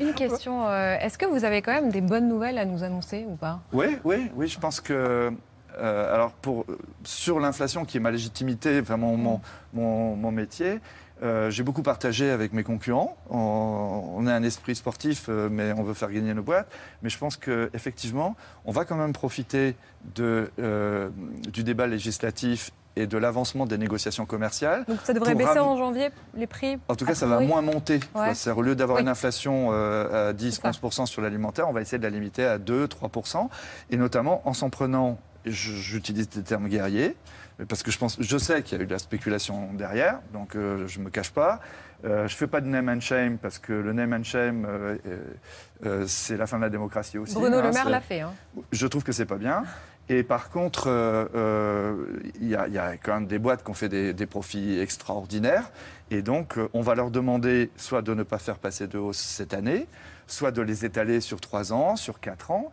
*laughs* Une question. euh, Est-ce que vous avez quand même des bonnes nouvelles à nous annoncer ou pas? Oui, oui, oui, je pense que. euh, alors, pour, sur l'inflation, qui est ma légitimité, vraiment mon, mon, mon métier, euh, j'ai beaucoup partagé avec mes concurrents. On, on a un esprit sportif, euh, mais on veut faire gagner nos boîtes. Mais je pense qu'effectivement, on va quand même profiter de, euh, du débat législatif et de l'avancement des négociations commerciales. Donc ça devrait baisser en janvier les prix En tout cas, ça va moins monter. Ouais. Au lieu d'avoir Oui. une inflation euh, à C'est ça. 10-11% sur l'alimentaire, on va essayer de la limiter à 2-3%. Et notamment en s'en prenant, j'utilise des termes guerriers, parce que je, pense, je sais qu'il y a eu de la spéculation derrière, donc euh, je ne me cache pas. Euh, je ne fais pas de name and shame, parce que le name and shame, euh, c'est la fin de la démocratie aussi. Bruno hein, Le Maire l'a fait. hein. je trouve que c'est pas bien. Et par contre, euh, euh, il y, a- il y a quand même des boîtes qui ont fait des, des profits extraordinaires. Et donc, euh, on va leur demander soit de ne pas faire passer de hausse cette année, soit de les étaler sur trois ans, sur quatre ans.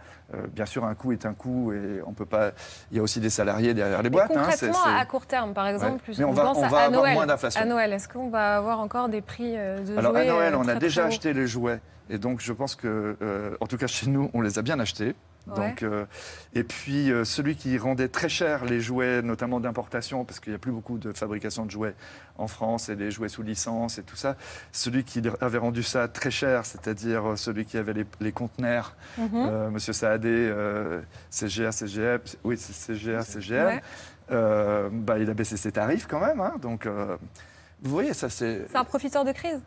Bien sûr, un coût est un coût et on peut pas. Il y a aussi des salariés derrière les boîtes. hein, concrètement, c'est- à court terme, par exemple, Ouais. plus Mais on on va- on à, va à avoir Noël. moins d'inflation. À Noël, est-ce qu'on va avoir encore des prix de Alors à Noël, on a déjà acheté les jouets. Et donc, je pense que, en tout cas chez nous, on les a bien achetés. Ouais. Donc, euh, et puis, euh, celui qui rendait très cher les jouets, notamment d'importation, parce qu'il n'y a plus beaucoup de fabrication de jouets en France et des jouets sous licence et tout ça, celui qui avait rendu ça très cher, c'est-à-dire euh, celui qui avait les, les conteneurs, euh, Monsieur Saadé, CGA, CGM, oui, CGA, CGM, Ouais. bah, il a baissé ses tarifs quand même. hein. donc, vous voyez, ça c'est. C'est un profiteur de crise?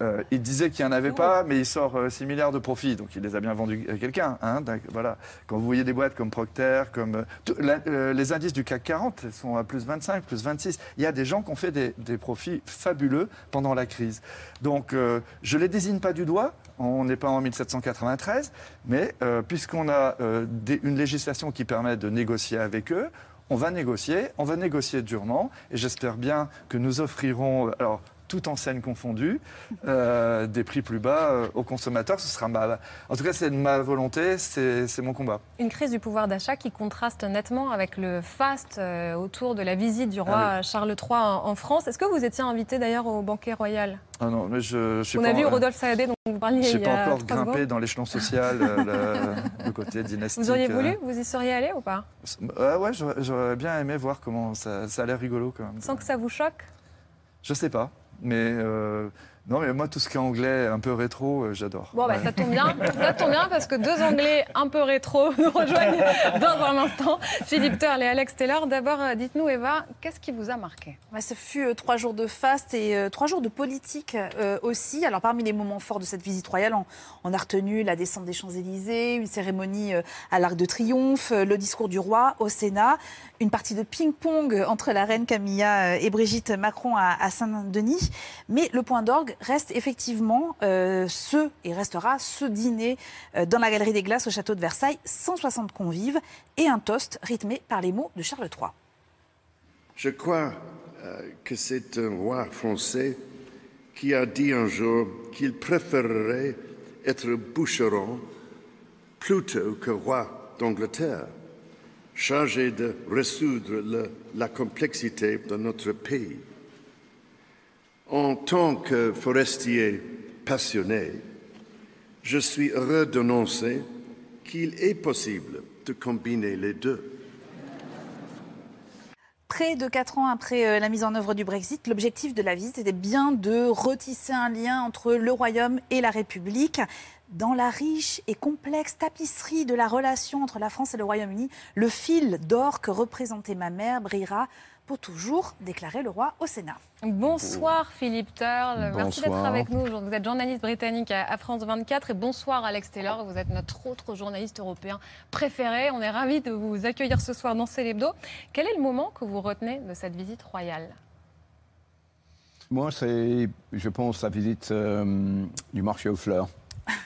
Euh, il disait qu'il n'y en avait pas, mais il sort euh, 6 milliards de profits, donc il les a bien vendus à quelqu'un. hein, voilà. Quand vous voyez des boîtes comme Procter, comme euh, la- euh, les indices du CAC 40 elles sont à plus 25, plus 26. Il y a des gens qui ont fait des, des profits fabuleux pendant la crise. Donc euh, je les désigne pas du doigt. On n'est pas en 1793, mais euh, puisqu'on a euh, des- une législation qui permet de négocier avec eux, on va négocier, on va négocier durement, et j'espère bien que nous offrirons, euh, alors toute enseigne confondue, euh, des prix plus bas euh, aux consommateurs. Ce sera ma, en tout cas, c'est ma volonté, c'est mon combat. Une crise du pouvoir d'achat qui contraste nettement avec le faste euh, autour de la visite du roi Ah Charles III en, en France. Est-ce que vous étiez invité d'ailleurs au banquet royal? Ah non, mais je, je suis On pas, a vu Rodolphe Saadé dont vous parliez je n'ai pas encore grimpé dans l'échelon social, euh, le, *laughs* le côté dynastique. Vous auriez voulu? Vous y seriez allé ou pas? Ouais, j'aurais bien aimé voir comment ça, ça a l'air rigolo quand même. Sans que ça vous choque? Je sais pas, mais euh, non, mais moi tout ce qui est anglais, un peu rétro, euh, j'adore. Bon, bah, Ouais. ça tombe bien. Ça tombe bien parce que deux Anglais un peu rétro *laughs* nous rejoignent dans un instant. Philippe Turle et Alex Taylor. D'abord, euh, dites-nous, Eva, qu'est-ce qui vous a marqué? Ouais, ce fut euh, trois jours de faste et euh, trois jours de politique euh, aussi. Alors parmi les moments forts de cette visite royale, on, on a retenu la descente des Champs-Élysées, une cérémonie euh, à l'Arc de Triomphe, euh, le discours du roi au Sénat, une partie de ping-pong entre la reine Camilla et Brigitte Macron à, à Saint-Denis. Mais le point d'orgue reste effectivement euh, ce, et restera ce dîner euh, dans la Galerie des Glaces au château de Versailles, 160 convives et un toast rythmé par les mots de Charles III. Je crois euh, que c'est un roi français qui a dit un jour qu'il préférerait être boucheron plutôt que roi d'Angleterre, chargé de résoudre la complexité de notre pays. En tant que forestier passionné, je suis heureux d'annoncer qu'il est possible de combiner les deux. Près de quatre ans après euh, la mise en œuvre du Brexit, l'objectif de la visite était bien de retisser un lien entre le Royaume et la République. Dans la riche et complexe tapisserie de la relation entre la France et le Royaume-Uni, le fil d'or que représentait ma mère brillera pour toujours, déclarait le roi au Sénat. Bonsoir Philippe Turle, merci d'être avec nous. aujourd'hui. Vous êtes journaliste britannique à à France 24 et bonsoir Alex Taylor, vous êtes notre autre journaliste européen préféré. On est ravis de vous accueillir ce soir dans Célébdo. Quel est le moment que vous retenez de cette visite royale? Moi, c'est, je pense, la visite euh, du marché aux fleurs.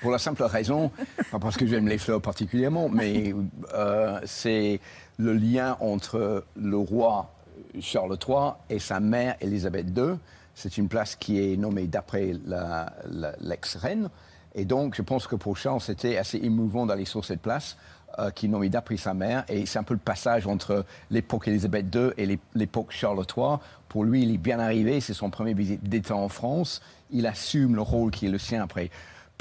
Pour la simple raison, *laughs* pas parce que j'aime les fleurs particulièrement, mais euh, c'est le lien entre le roi Charles III et sa mère Élisabeth II. C'est une place qui est nommée d'après l'ex-reine. Et donc, je pense que pour Charles, c'était assez émouvant d'aller sur cette place, euh, qui est nommée d'après sa mère. Et c'est un peu le passage entre l'époque Élisabeth II et l'ép- l'époque Charles III. Pour lui, il est bien arrivé, c'est son premier visite d'État en France. Il assume le rôle qui est le sien après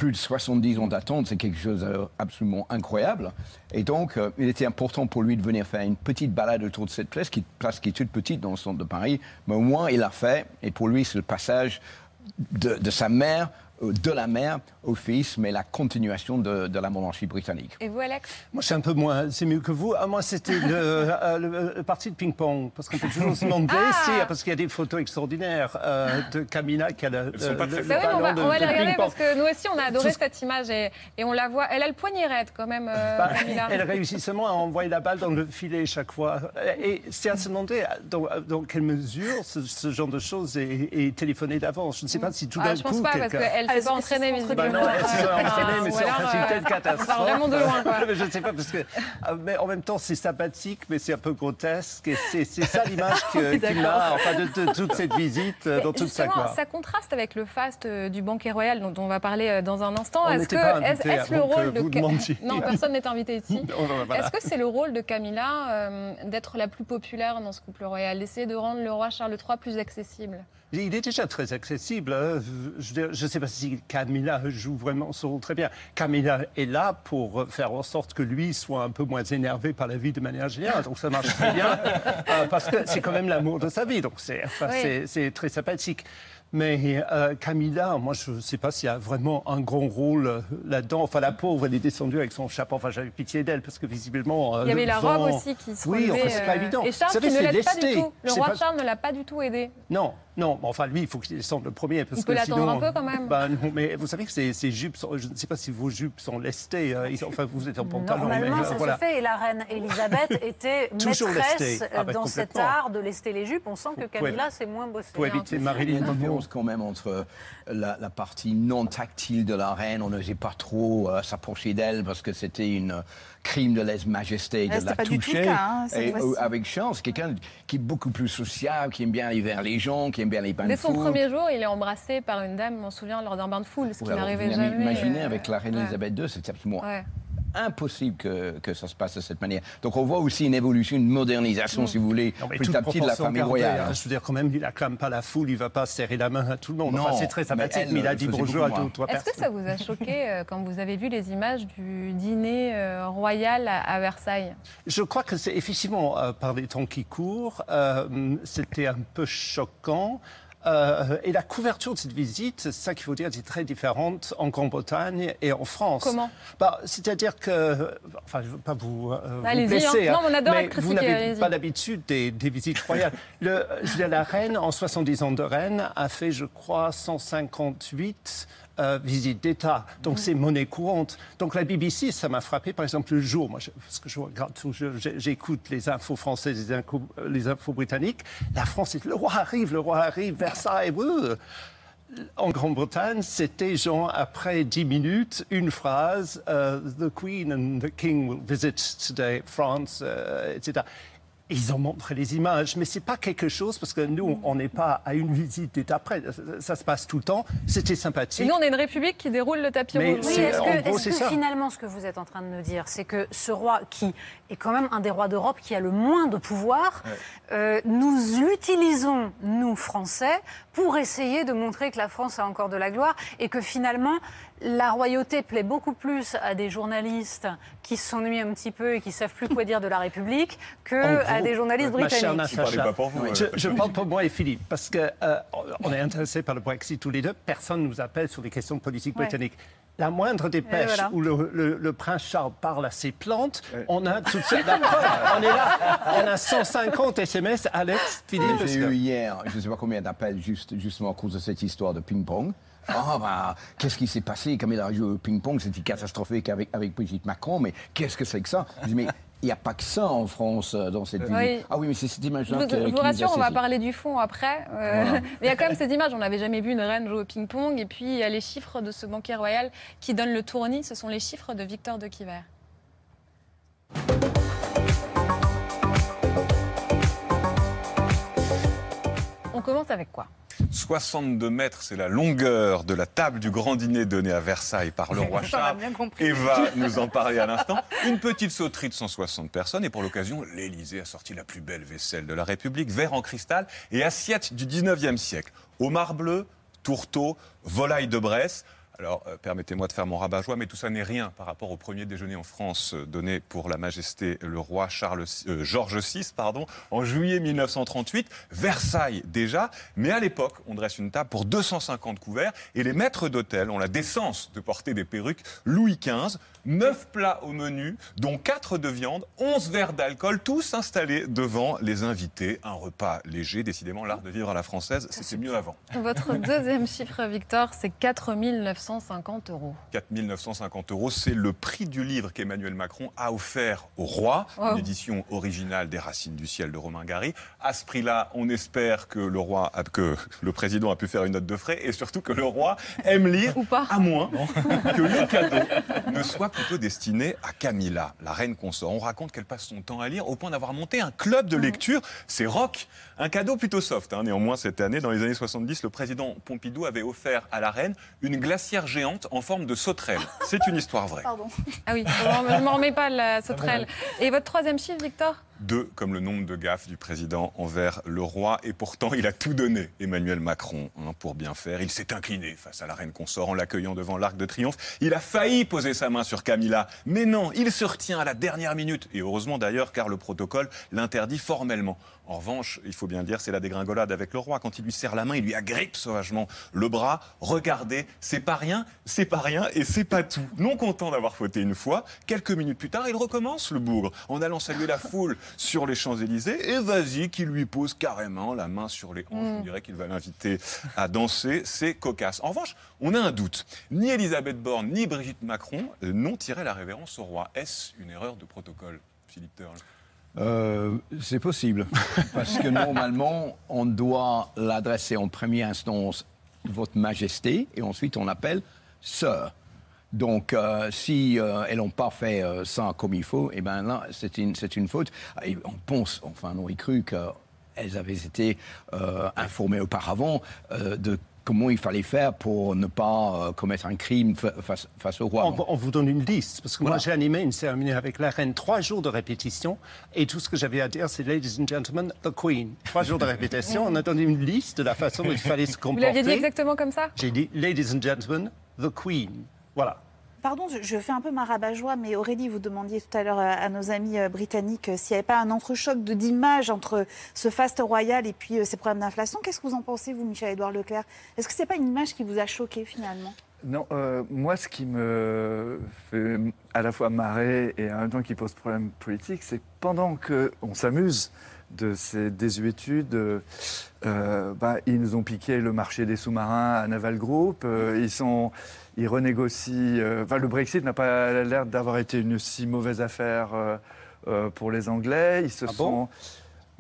plus de 70 ans d'attente, c'est quelque chose d'absolument incroyable. Et donc, euh, il était important pour lui de venir faire une petite balade autour de cette place, qui, place qui est toute petite dans le centre de Paris. Mais au moins, il l'a fait. Et pour lui, c'est le passage de, sa mère, euh, de la mère au fils, mais la continuation de, de la monarchie britannique. Et vous, Alex? Moi, c'est un peu moins, c'est mieux que vous. Ah, moi, c'était le, euh, le- le parti de ping-pong, parce qu'on peut toujours se demander, Ah si, parce qu'il y a des photos extraordinaires euh, de Camilla qui a le, sont pas le- très le on va, de- on va les de regarder ping-pong. parce que nous aussi, on a adoré Tout cette image et, et on la voit. Elle a le poignet raide quand même, euh, Bah, Camilla. elle réussit seulement à envoyer la balle dans le filet chaque fois. Et c'est à se demander dans, dans quelle mesure ce, ce genre de choses est, est téléphoné d'avance. Je ne sais pas si tout Ah, d'un je coup. pense pas parce qu'elle ne Elle s'est pas se- entraînée elle se visiblement. Bah non, elle s'est pas entraînée, mais Ou c'est c'est une euh, telle catastrophe. On part vraiment de loin. Quoi. *laughs* Mais je ne sais pas, parce que. euh, Mais en même temps, c'est sympathique, mais c'est un peu grotesque. Et c'est ça l'image *laughs* que- qui m'a, enfin, de, de toute cette visite, euh, Mais dans toute sa gloire. ça contraste avec le faste euh, du banquet royal dont on va parler euh, dans un instant. Est-ce que est-ce le rôle de vous Ca- demandiez. non personne n'est invité ici. *laughs* Voilà. Est-ce que c'est le rôle de Camilla euh, d'être la plus populaire dans ce couple royal, d'essayer de rendre le roi Charles III plus accessible? Il est déjà très accessible. hein. Je ne sais pas si Camilla joue vraiment son rôle très bien. Camilla est là pour faire en sorte que lui soit un peu moins énervé par la vie de manière générale. Donc ça marche très bien. *laughs* Euh, parce que c'est quand même l'amour de sa vie. Donc c'est enfin, Oui. très sympathique. Mais euh, Camilla, moi, je ne sais pas s'il y a vraiment un grand rôle euh, là-dedans. Enfin, la pauvre, elle est descendue avec son chapeau. Enfin, j'avais pitié d'elle parce que visiblement. euh, Il y avait la vent- robe aussi qui se Oui, enfin, c'est pas évident. Et Charles Vous savez, qui ne l'aide pas du tout. Le roi pas- Charles ne l'a pas du tout aidé. non, non, mais enfin lui, il faut qu'il descende le premier. Parce Il peut que l'attendre sinon, un peu, quand même. Bah, non, mais vous savez que ces, ces jupes, sont- je ne sais pas si vos jupes sont lestées. euh, ils- enfin, vous êtes en pantalon. Normalement, mais, euh, ça voilà. se fait. Et la reine Elisabeth *laughs* était Toujours maîtresse. Ah, bah, dans cet art de lester les jupes. On sent que Camilla, c'est moins bossé. Pour hein. éviter Il y a Marilyn une Monroe. différence quand même entre la, la partie non tactile de la reine. On n'osait pas trop euh, s'approcher d'elle parce que c'était une euh, crime de lèse-majesté de Ah, c'était la pas du tout le toucher. cas, hein, Et euh, avec c'est quelqu'un qui est beaucoup plus sociable, qui aime bien aller vers les gens, qui aime bien aller bains de Dès son premier jour, il est embrassé par une dame, je m'en souviens, lors d'un bain de foule, ce qui n'arrivait vous jamais. Imaginez euh, avec la reine ouais. Elisabeth II, c'est absolument Ouais. Impossible que, que ça se passe de cette manière. Donc on voit aussi une évolution, une modernisation, si vous voulez, Non, mais petit à petit de la famille gardée, royale. hein. Je veux dire, quand même, il acclame pas la foule, il va pas serrer la main à tout le monde. Non, enfin, c'est très mais sympathique, elle, mais, il a dit bonjour à deux ou trois Est-ce que personnes. ça vous a choqué euh, quand vous avez vu les images du dîner euh, royal à, à Versailles Je crois que c'est effectivement, euh, par les temps qui courent, euh, c'était un peu choquant. Euh, et la couverture de cette visite, c'est ça qu'il faut dire, est très différente en Grande-Bretagne et en France. Comment? Bah, C'est-à-dire que, enfin, je ne veux pas vous, euh, vous blesser, hein. Non, on adore mais être vous n'avez pas l'habitude des, des visites royales. *laughs* Le, je veux dire, la reine, en 70 ans de reine, a fait, je crois, 158 euh, visites d'État. Donc c'est monnaie courante. Donc la BBC, ça m'a frappé, par exemple, le jour, moi, je- parce que je regarde j'écoute les infos françaises, les infos, les infos britanniques. La France, le roi arrive, le roi arrive, Versailles, ouais. En Grande-Bretagne, c'était genre après 10 minutes, une phrase euh, The Queen and the King will visit today France, euh, etc. Ils ont montré les images, mais c'est pas quelque chose parce que nous, on n'est pas à une visite d'État près. Ça, ça se passe tout le temps. C'était Et sympathique. nous, on est une république qui déroule le tapis Mais rouge. Oui, est-ce que, gros, est-ce c'est que ça. finalement, ce que vous êtes en train de nous dire, c'est que ce roi, qui est quand même un des rois d'Europe qui a le moins de pouvoir, euh, nous l'utilisons, nous, Français, pour essayer de montrer que la France a encore de la gloire et que finalement, la royauté plaît beaucoup plus à des journalistes qui s'ennuient un petit peu et qui savent plus quoi dire de la République que à des journalistes Ma chère britanniques. Natacha, parlez pas pour vous, je, euh, je parle pour moi et Philippe, parce que euh, on est intéressés par le Brexit tous les deux. Personne ne nous appelle sur les questions de politique Ouais. britannique. La moindre dépêche voilà. où le, le- le prince Charles parle à ses plantes, on a toute cette la preuve. *laughs* On est là, on a 150 SMS. Alex, Philippe, parce J'ai que- eu hier, je ne sais pas combien d'appels juste, justement à cause de cette histoire de ping-pong. Ah, bah, qu'est-ce qui s'est passé? Comme il a joué au ping-pong, c'était catastrophique avec, avec Brigitte Macron, mais qu'est-ce que c'est que ça? Je dis, mais il n'y a pas que ça en France euh, dans cette Oui. vidéo. Ah oui, mais c'est cette image-là je vous rassure, on va parler du fond après. Euh, Voilà. *laughs* mais il y a quand même ces images. On n'avait jamais vu une reine jouer au ping-pong. Et puis, il y a les chiffres de ce banquier royal qui donne le tournis. Ce sont les chiffres de Victor de Quiver. On commence avec quoi? 62 mètres, c'est la longueur de la table du grand dîner donné à Versailles par le *laughs* roi Charles. Et va nous en parler à l'instant. Une petite sauterie de 160 personnes. Et pour l'occasion, l'Élysée a sorti la plus belle vaisselle de la République, verre en cristal et assiette du 19e siècle. Homard bleu, tourteau, volaille de Bresse. Alors, euh, permettez-moi de faire mon rabat-joie, mais tout ça n'est rien par rapport au premier déjeuner en France euh, donné pour la Majesté le roi Charles, euh, Georges VI pardon, en juillet 1938. Versailles déjà, mais à l'époque, on dresse une table pour 250 couverts et les maîtres d'hôtel ont la décence de porter des perruques Louis XV. 9 plats au menu, dont 4 de viande, 11 verres d'alcool, tous installés devant les invités. Un repas léger, décidément l'art de vivre à la française, c'était mieux avant. *laughs* Votre deuxième chiffre, Victor, c'est 4 950 euros. 4 950 euros, c'est le prix du livre qu'Emmanuel Macron a offert au roi, Wow. une édition originale des Racines du ciel de Romain Gary. À ce prix-là, on espère que le roi, a- que le président a pu faire une note de frais et surtout que le roi aime lire, Ou pas à moins que le cadeau ne soit plutôt destiné à Camilla, la reine consort. On raconte qu'elle passe son temps à lire au point d'avoir monté un club de lecture. C'est rock, un cadeau plutôt soft. hein. Néanmoins, cette année, dans les années 70, le président Pompidou avait offert à la reine une glacière géante en forme de sauterelle. C'est une histoire vraie. Pardon. Ah oui, je ne m'en remets pas la sauterelle. Et votre troisième chiffre, Victor? Deux, comme le nombre de gaffes du président envers le roi. Et pourtant, il a tout donné, Emmanuel Macron, hein, pour bien faire. Il s'est incliné face à la reine consort en l'accueillant devant l'Arc de Triomphe. Il a failli poser sa main sur Camilla. Mais non, il se retient à la dernière minute. Et heureusement d'ailleurs, car le protocole l'interdit formellement. En revanche, il faut bien dire, c'est la dégringolade avec le roi. Quand il lui serre la main, il lui agrippe sauvagement le bras. Regardez, c'est pas rien, c'est pas rien et c'est pas tout. Non content d'avoir fauté une fois, quelques minutes plus tard, il recommence le bougre en allant saluer la foule *laughs* sur les Champs-Élysées et vas-y qui lui pose carrément la main sur les hanches. On dirait qu'il va l'inviter à danser. C'est cocasse. En revanche, on a un doute. Ni Elisabeth Borne ni Brigitte Macron n'ont tiré la révérence au roi. Est-ce une erreur de protocole, Philippe Turle Euh, c'est possible. *laughs* Parce que normalement, on doit l'adresser en première instance Votre Majesté et ensuite on appelle Sœur. Donc, euh, si euh, elles n'ont pas fait euh, ça comme il faut, eh ben là, c'est une, c'est une faute. Et on pense, enfin, on aurait cru qu'elles avaient été informées auparavant de comment il fallait faire pour ne pas euh, commettre un crime fa- face, face au roi. On, on vous donne une liste, parce que moi Voilà. j'ai animé une cérémonie avec la reine, trois jours de répétition, et tout ce que j'avais à dire c'est Ladies and Gentlemen, the Queen. Trois jours de répétition, on a donné une liste de la façon dont il fallait se Vous comporter. l'aviez dit exactement comme ça? J'ai dit Ladies and Gentlemen, the Queen. Voilà. Pardon, je, fais un peu ma rabat-joie, mais Aurélie, vous demandiez tout à l'heure à, à nos amis euh, britanniques euh, s'il n'y avait pas un entrechoc de- d'images entre ce faste royal et puis euh, ces problèmes d'inflation. Qu'est-ce que vous en pensez, vous, Michel-Édouard Leclerc? Est-ce que c'est pas une image qui vous a choqué finalement? Non, euh, moi, ce qui me fait à la fois marrer et en même temps qui pose problème politique, c'est que pendant qu'on s'amuse de ces désuétudes, euh, bah, ils nous ont piqué le marché des sous-marins à Naval Group, euh, ils, sont, ils renégocient. euh, enfin, le Brexit n'a pas l'air d'avoir été une si mauvaise affaire euh, euh, pour les Anglais. Ils se Ah bon sont. *laughs*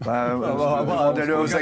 Euh, bah, demandez-le aux,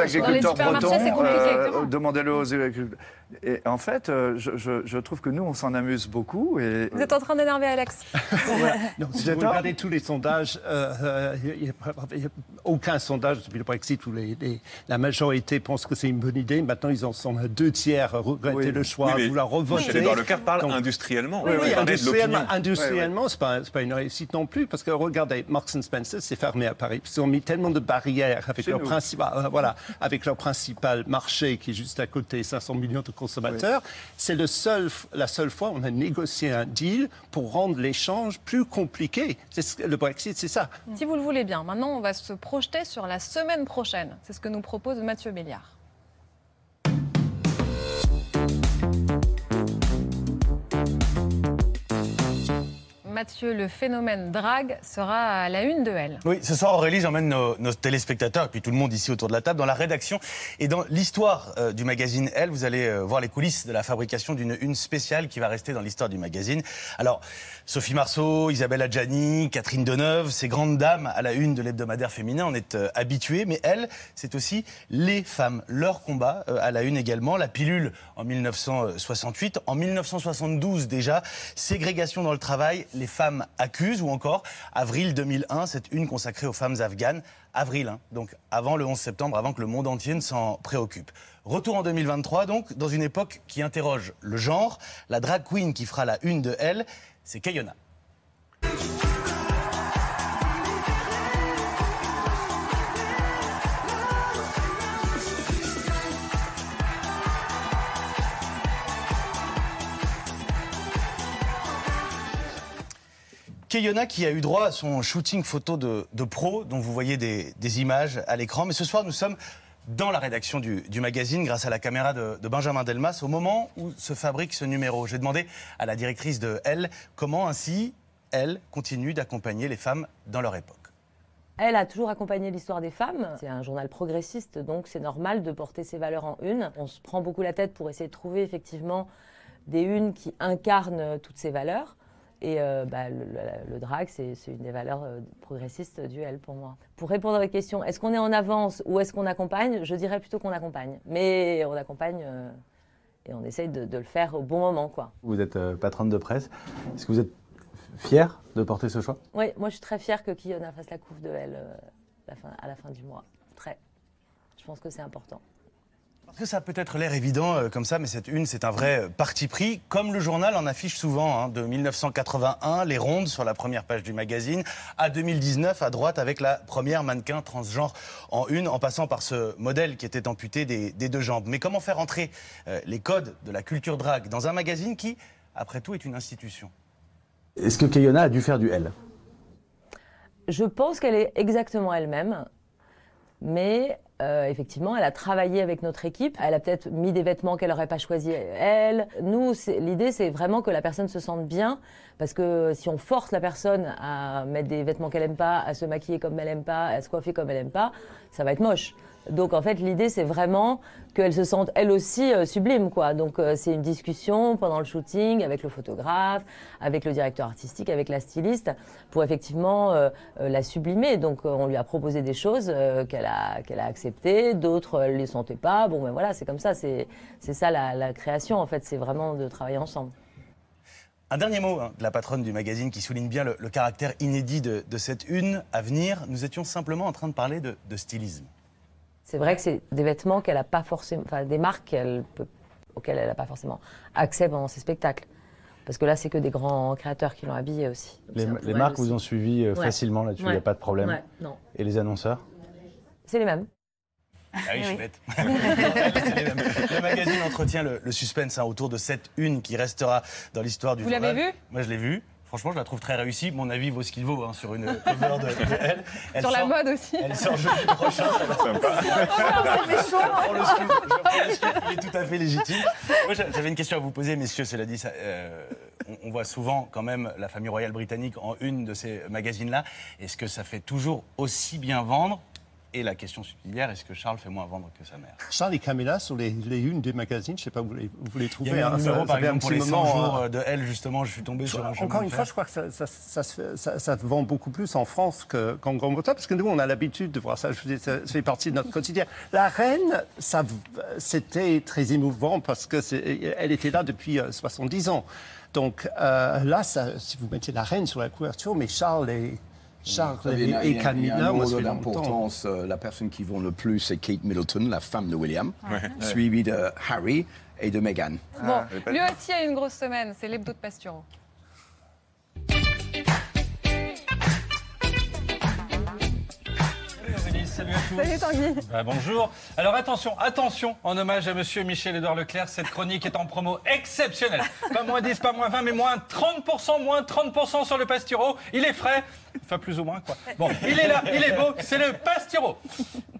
agriculteurs bretons. c'est compliqué, euh, comment demandez-le aux agriculteurs. Et en fait, euh, je, je- je trouve que nous, on s'en amuse beaucoup. Et, Vous êtes en train d'énerver Alex. *laughs* Non, si J'ai vous regardez tous les sondages, euh, euh, il n'y a, il y a aucun sondage depuis le Brexit où les- les- la majorité pense que c'est une bonne idée. Maintenant, ils en sont à deux tiers à regretter Oui. le choix, Oui, vouloir revoter. Michel-Édouard Leclerc parle Donc- industriellement. Oui, oui, industriellement, industriellement c'est pas, c'est pas une réussite non plus, parce que regardez, Marks Spencer, c'est fermé à Paris. Ils ont mis tellement de barrières avec Chez leur, principal, euh, voilà, avec leur principal marché qui est juste à côté, 500 millions de consommateurs. C'est le seul, la seule fois où on a négocié un deal pour rendre l'échange plus compliqué. C'est le Brexit, c'est ça. Si vous le voulez bien, maintenant on va se projeter sur la semaine prochaine. C'est ce que nous propose Mathieu Béliard. Mathieu, le phénomène drague sera à la une de Elle. Oui, ce soir, Aurélie, j'emmène nos, téléspectateurs et puis tout le monde ici autour de la table dans la rédaction et dans l'histoire euh, du magazine Elle. Vous allez euh, voir les coulisses de la fabrication d'une une spéciale qui va rester dans l'histoire du magazine. Alors, Sophie Marceau, Isabelle Adjani, Catherine Deneuve, ces grandes dames à la une de l'hebdomadaire féminin, on est euh, habitués, mais Elle, c'est aussi les femmes, leur combat euh, à la une également. La pilule en 1968, en 1972 déjà, ségrégation dans le travail, les femmes accusent, ou encore avril 2001, cette une consacrée aux femmes afghanes. Avril, hein, donc avant le 11 septembre, avant que le monde entier ne s'en préoccupe. Retour en 2023, donc, dans une époque qui interroge le genre. La drag queen qui fera la une de Elle, c'est Kayona. Kayona qui a eu droit à son shooting photo de, pro, dont vous voyez des, images à l'écran. Mais ce soir, nous sommes dans la rédaction du, du magazine, grâce à la caméra de, de Benjamin Delmas, au moment où se fabrique ce numéro. J'ai demandé à la directrice de Elle comment ainsi elle continue d'accompagner les femmes dans leur époque. Elle a toujours accompagné l'histoire des femmes. C'est un journal progressiste, donc c'est normal de porter ses valeurs en une. On se prend beaucoup la tête pour essayer de trouver effectivement des unes qui incarnent toutes ces valeurs. Et euh, bah, le, le- le drag, c'est une des valeurs euh, progressistes du L pour moi. Pour répondre à votre question, est-ce qu'on est en avance ou est-ce qu'on accompagne? Je dirais plutôt qu'on accompagne. Mais on accompagne euh, et on essaye de, de le faire au bon moment. quoi. Vous êtes euh, patronne de presse. Est-ce que vous êtes fière de porter ce choix? Oui, moi je suis très fière que Kiyona fasse la couve de L la fin- à la fin du mois. Très. Je pense que c'est important. Parce que ça a peut-être l'air évident euh, comme ça, mais cette une, c'est un vrai euh, parti pris, comme le journal en affiche souvent, hein, de 1981, les rondes sur la première page du magazine, à 2019, à droite, avec la première mannequin transgenre en une, en passant par ce modèle qui était amputé des, des deux jambes. Mais comment faire entrer euh, les codes de la culture drague dans un magazine qui, après tout, est une institution? Est-ce que Kayona a dû faire du L? Je pense qu'elle est exactement elle-même, mais euh, effectivement, elle a travaillé avec notre équipe. Elle a peut-être mis des vêtements qu'elle n'aurait pas choisis elle. Nous, l'idée, c'est vraiment que la personne se sente bien, parce que si on force la personne à mettre des vêtements qu'elle aime pas, à se maquiller comme elle aime pas, à se coiffer comme elle aime pas, ça va être moche. Donc en fait, l'idée, c'est vraiment qu'elle se sente elle aussi euh, sublime, quoi. Donc euh, c'est une discussion pendant le shooting avec le photographe, avec le directeur artistique, avec la styliste, pour effectivement euh, euh, la sublimer. Donc on lui a proposé des choses qu'elle a a acceptées, d'autres elle les sentait pas. Bon, ben voilà, c'est comme ça. C'est c'est ça la, la création. En fait, c'est vraiment de travailler ensemble. Un dernier mot hein, de la patronne du magazine qui souligne bien le, caractère inédit de, cette une à venir. Nous étions simplement en train de parler de stylisme. C'est vrai que c'est des vêtements qu'elle a pas forcément, enfin des marques peut- auxquelles elle n'a pas forcément accès pendant ses spectacles. Parce que là, c'est que des grands créateurs qui l'ont habillée aussi. Les, elle marques aussi. vous ont suivi euh, Ouais. facilement là-dessus, il n'y a pas de problème. Ouais, non. Et les annonceurs? C'est les mêmes. Ah oui, je suis bête. *laughs* le magazine entretient le, le suspense hein, autour de cette une qui restera dans l'histoire du Vous journal. l'avez vue? Moi, je l'ai vue. Franchement, je la trouve très réussie. Mon avis vaut ce qu'il vaut hein, sur une *laughs* cover de, de elle. Elle Sur la mode aussi. Elle sort jeudi *laughs* prochain. il est tout à fait légitime. Moi, j'a- j'avais une question à vous poser, messieurs. Cela dit, ça, euh, on, on voit souvent quand même la famille royale britannique en une de ces magazines-là. Est-ce que ça fait toujours aussi bien vendre Et la question subsidiaire, est-ce que Charles fait moins vendre que sa mère? Charles et Camilla sur les, les unes des magazines, je ne sais pas où vous les, vous les Il trouvez. y a un hein, numéro, ça- par exemple, pour les 100 moment, jours hein. de elle, justement, je suis tombé sur un Encore une fois, je crois que ça, ça- vend beaucoup plus en France que- qu'en Grande-Bretagne, parce que nous, on a l'habitude de voir ça. Je dire, ça, fait partie de notre quotidien. La reine, c'était très émouvant parce que c'est- elle était là depuis euh, 70 ans. Donc euh, là, si vous mettez la reine sur la couverture, mais Charles et Charles a- et, Camilla, longtemps. d'importance. euh, la personne qui vend le plus, c'est Kate Middleton, la femme de William, Ouais. suivie de Harry et de Meghan. Bon, Ah, lui aussi a une grosse semaine, c'est l'hebdo de Pasturo. Salut à tous. Salut Tanguy. Bah, bonjour. Alors attention, attention, en hommage à monsieur Michel-Édouard Leclerc, cette chronique est en promo exceptionnelle. Pas moins 10, pas moins 20, mais moins 30%, moins 30% sur le Pasturo. Il est frais. Enfin plus ou moins quoi. Bon, il est là, il est beau, c'est le Pastiro.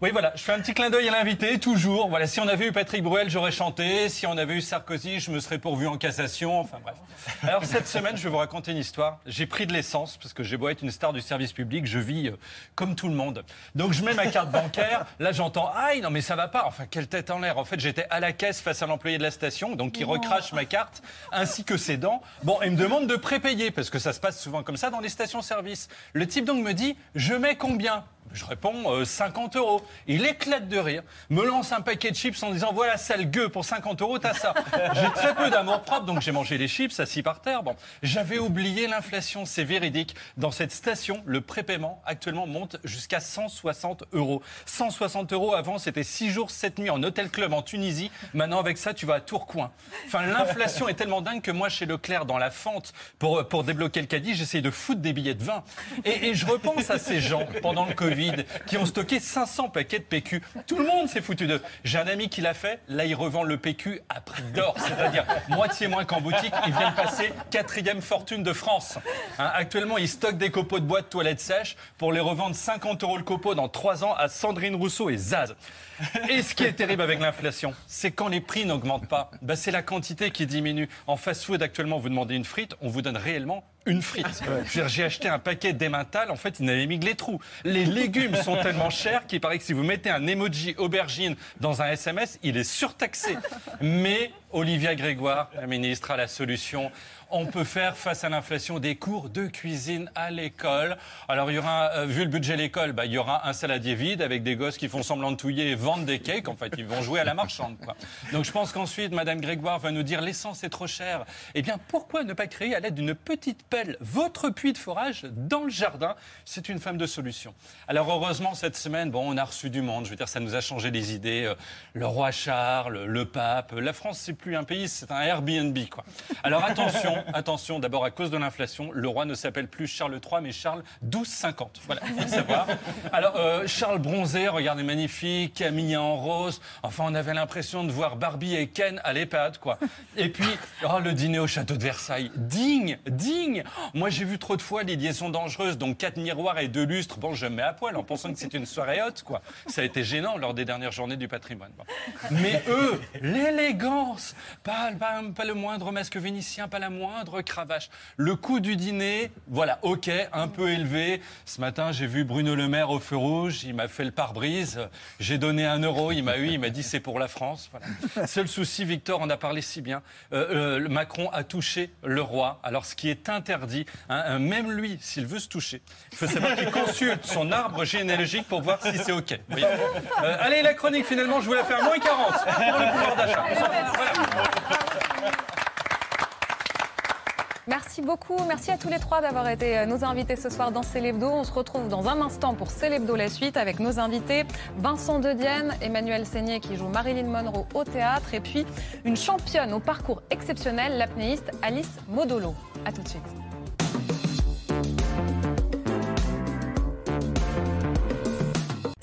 Oui, voilà, je fais un petit clin d'œil à l'invité, toujours. Voilà, si on avait eu Patrick Bruel, j'aurais chanté. Si on avait eu Sarkozy, je me serais pourvu en cassation. Enfin bref. Alors cette semaine, je vais vous raconter une histoire. J'ai pris de l'essence parce que j'ai beau être une star du service public, je vis euh, comme tout le monde. Donc je mets ma carte bancaire. Là, j'entends aïe, non mais ça va pas. Enfin, quelle tête en l'air. En fait, j'étais à la caisse face à l'employé de la station, donc qui recrache ma carte ainsi que ses dents. Bon, il me demande de prépayer parce que ça se passe souvent comme ça dans les stations-service. Le type donc me dit, je mets combien? Je réponds euh, 50 euros. Il éclate de rire, me lance un paquet de chips en disant voilà sale gueux pour 50 euros t'as ça. *laughs* J'ai très peu d'amour propre donc j'ai mangé les chips assis par terre. Bon, j'avais oublié l'inflation, c'est véridique. Dans cette station, le prépaiement actuellement monte jusqu'à 160 euros. 160 euros avant c'était 6 jours 7 nuits en hôtel club en Tunisie. Maintenant avec ça tu vas à Tourcoing. Enfin l'inflation est tellement dingue que moi chez Leclerc dans la fente pour pour débloquer le caddie j'essaye de foutre des billets de vin et, et je repense à ces gens pendant le Covid qui ont stocké 500 paquets de PQ. Tout le monde s'est foutu d'eux. J'ai un ami qui l'a fait. Là, il revend le PQ à prix d'or, c'est-à-dire moitié moins qu'en boutique. Il vient de passer quatrième fortune de France. Hein, actuellement, il stocke des copeaux de de toilettes sèches pour les revendre 50 euros le copeau dans 3 ans à Sandrine Rousseau et Zaz. Et ce qui est terrible avec l'inflation, c'est quand les prix n'augmentent pas, bah, c'est la quantité qui diminue. En fast-food, actuellement, vous demandez une frite, on vous donne réellement une frite. Dire, J'ai acheté un paquet d'Emmental, en fait, il n'avait mis que les trous. Les légumes sont *laughs* tellement chers qu'il paraît que si vous mettez un emoji aubergine dans un SMS, il est surtaxé. Mais Olivia Grégoire, la ministre, a la solution. On peut faire face à l'inflation des cours de cuisine à l'école. Alors, il y aura, euh, vu le budget de l'école, bah, il y aura un saladier vide avec des gosses qui font semblant de touiller et vendent des cakes. En fait, ils vont jouer à la marchande. Donc, je pense qu'ensuite, Madame Grégoire va nous dire l'essence est trop chère. Eh bien, pourquoi ne pas créer à l'aide d'une petite pelle votre puits de forage dans le jardin? C'est une femme de solution. Alors, heureusement, cette semaine, bon, on a reçu du monde. Je veux dire, ça nous a changé les idées. Euh, Le roi Charles, le pape. La France, c'est plus un pays, c'est un Airbnb. Quoi. Alors, attention, *laughs* attention. D'abord, à cause de l'inflation, le roi ne s'appelle plus Charles III, mais Charles XII50. Voilà, il faut le savoir. Alors, euh, Charles bronzé, regardez, magnifique, Camille en rose. Enfin, on avait l'impression de voir Barbie et Ken à l'EHPAD, quoi. Et puis, oh, le dîner au château de Versailles. Digne, digne. Moi, j'ai vu trop de fois les liaisons dangereuses, donc quatre miroirs et deux lustres. Bon, je me mets à poil en pensant que c'est une soirée haute, quoi. Ça a été gênant lors des dernières journées du patrimoine. Bon. Mais eux, l'élégance. Pas, pas, pas le moindre masque vénitien, pas la moindre cravache. Le coût du dîner, voilà, ok, un peu élevé. Ce matin, j'ai vu Bruno Le Maire au feu rouge. Il m'a fait le pare-brise. J'ai donné un euro. Il m'a eu. Il m'a dit c'est pour la France. Voilà. *laughs* Seul souci, Victor en a parlé si bien. Euh, euh, Macron a touché le roi. Alors, ce qui est interdit, hein, euh, même lui, s'il veut se toucher, il faut savoir qu'il consulte son arbre généalogique pour voir si c'est ok. Euh, allez, la chronique, finalement, je vous la fais à moins 40 pour le pouvoir d'achat. Voilà. Merci beaucoup. Merci à tous les trois d'avoir été euh, nos invités ce soir dans Célébdo. On se retrouve dans un instant pour Célébdo la suite avec nos invités Vincent Dedienne, Emmanuel Seigné qui joue Marilyn Monroe au théâtre et puis une championne au parcours exceptionnel, l'apnéiste Alice Modolo. À tout de suite.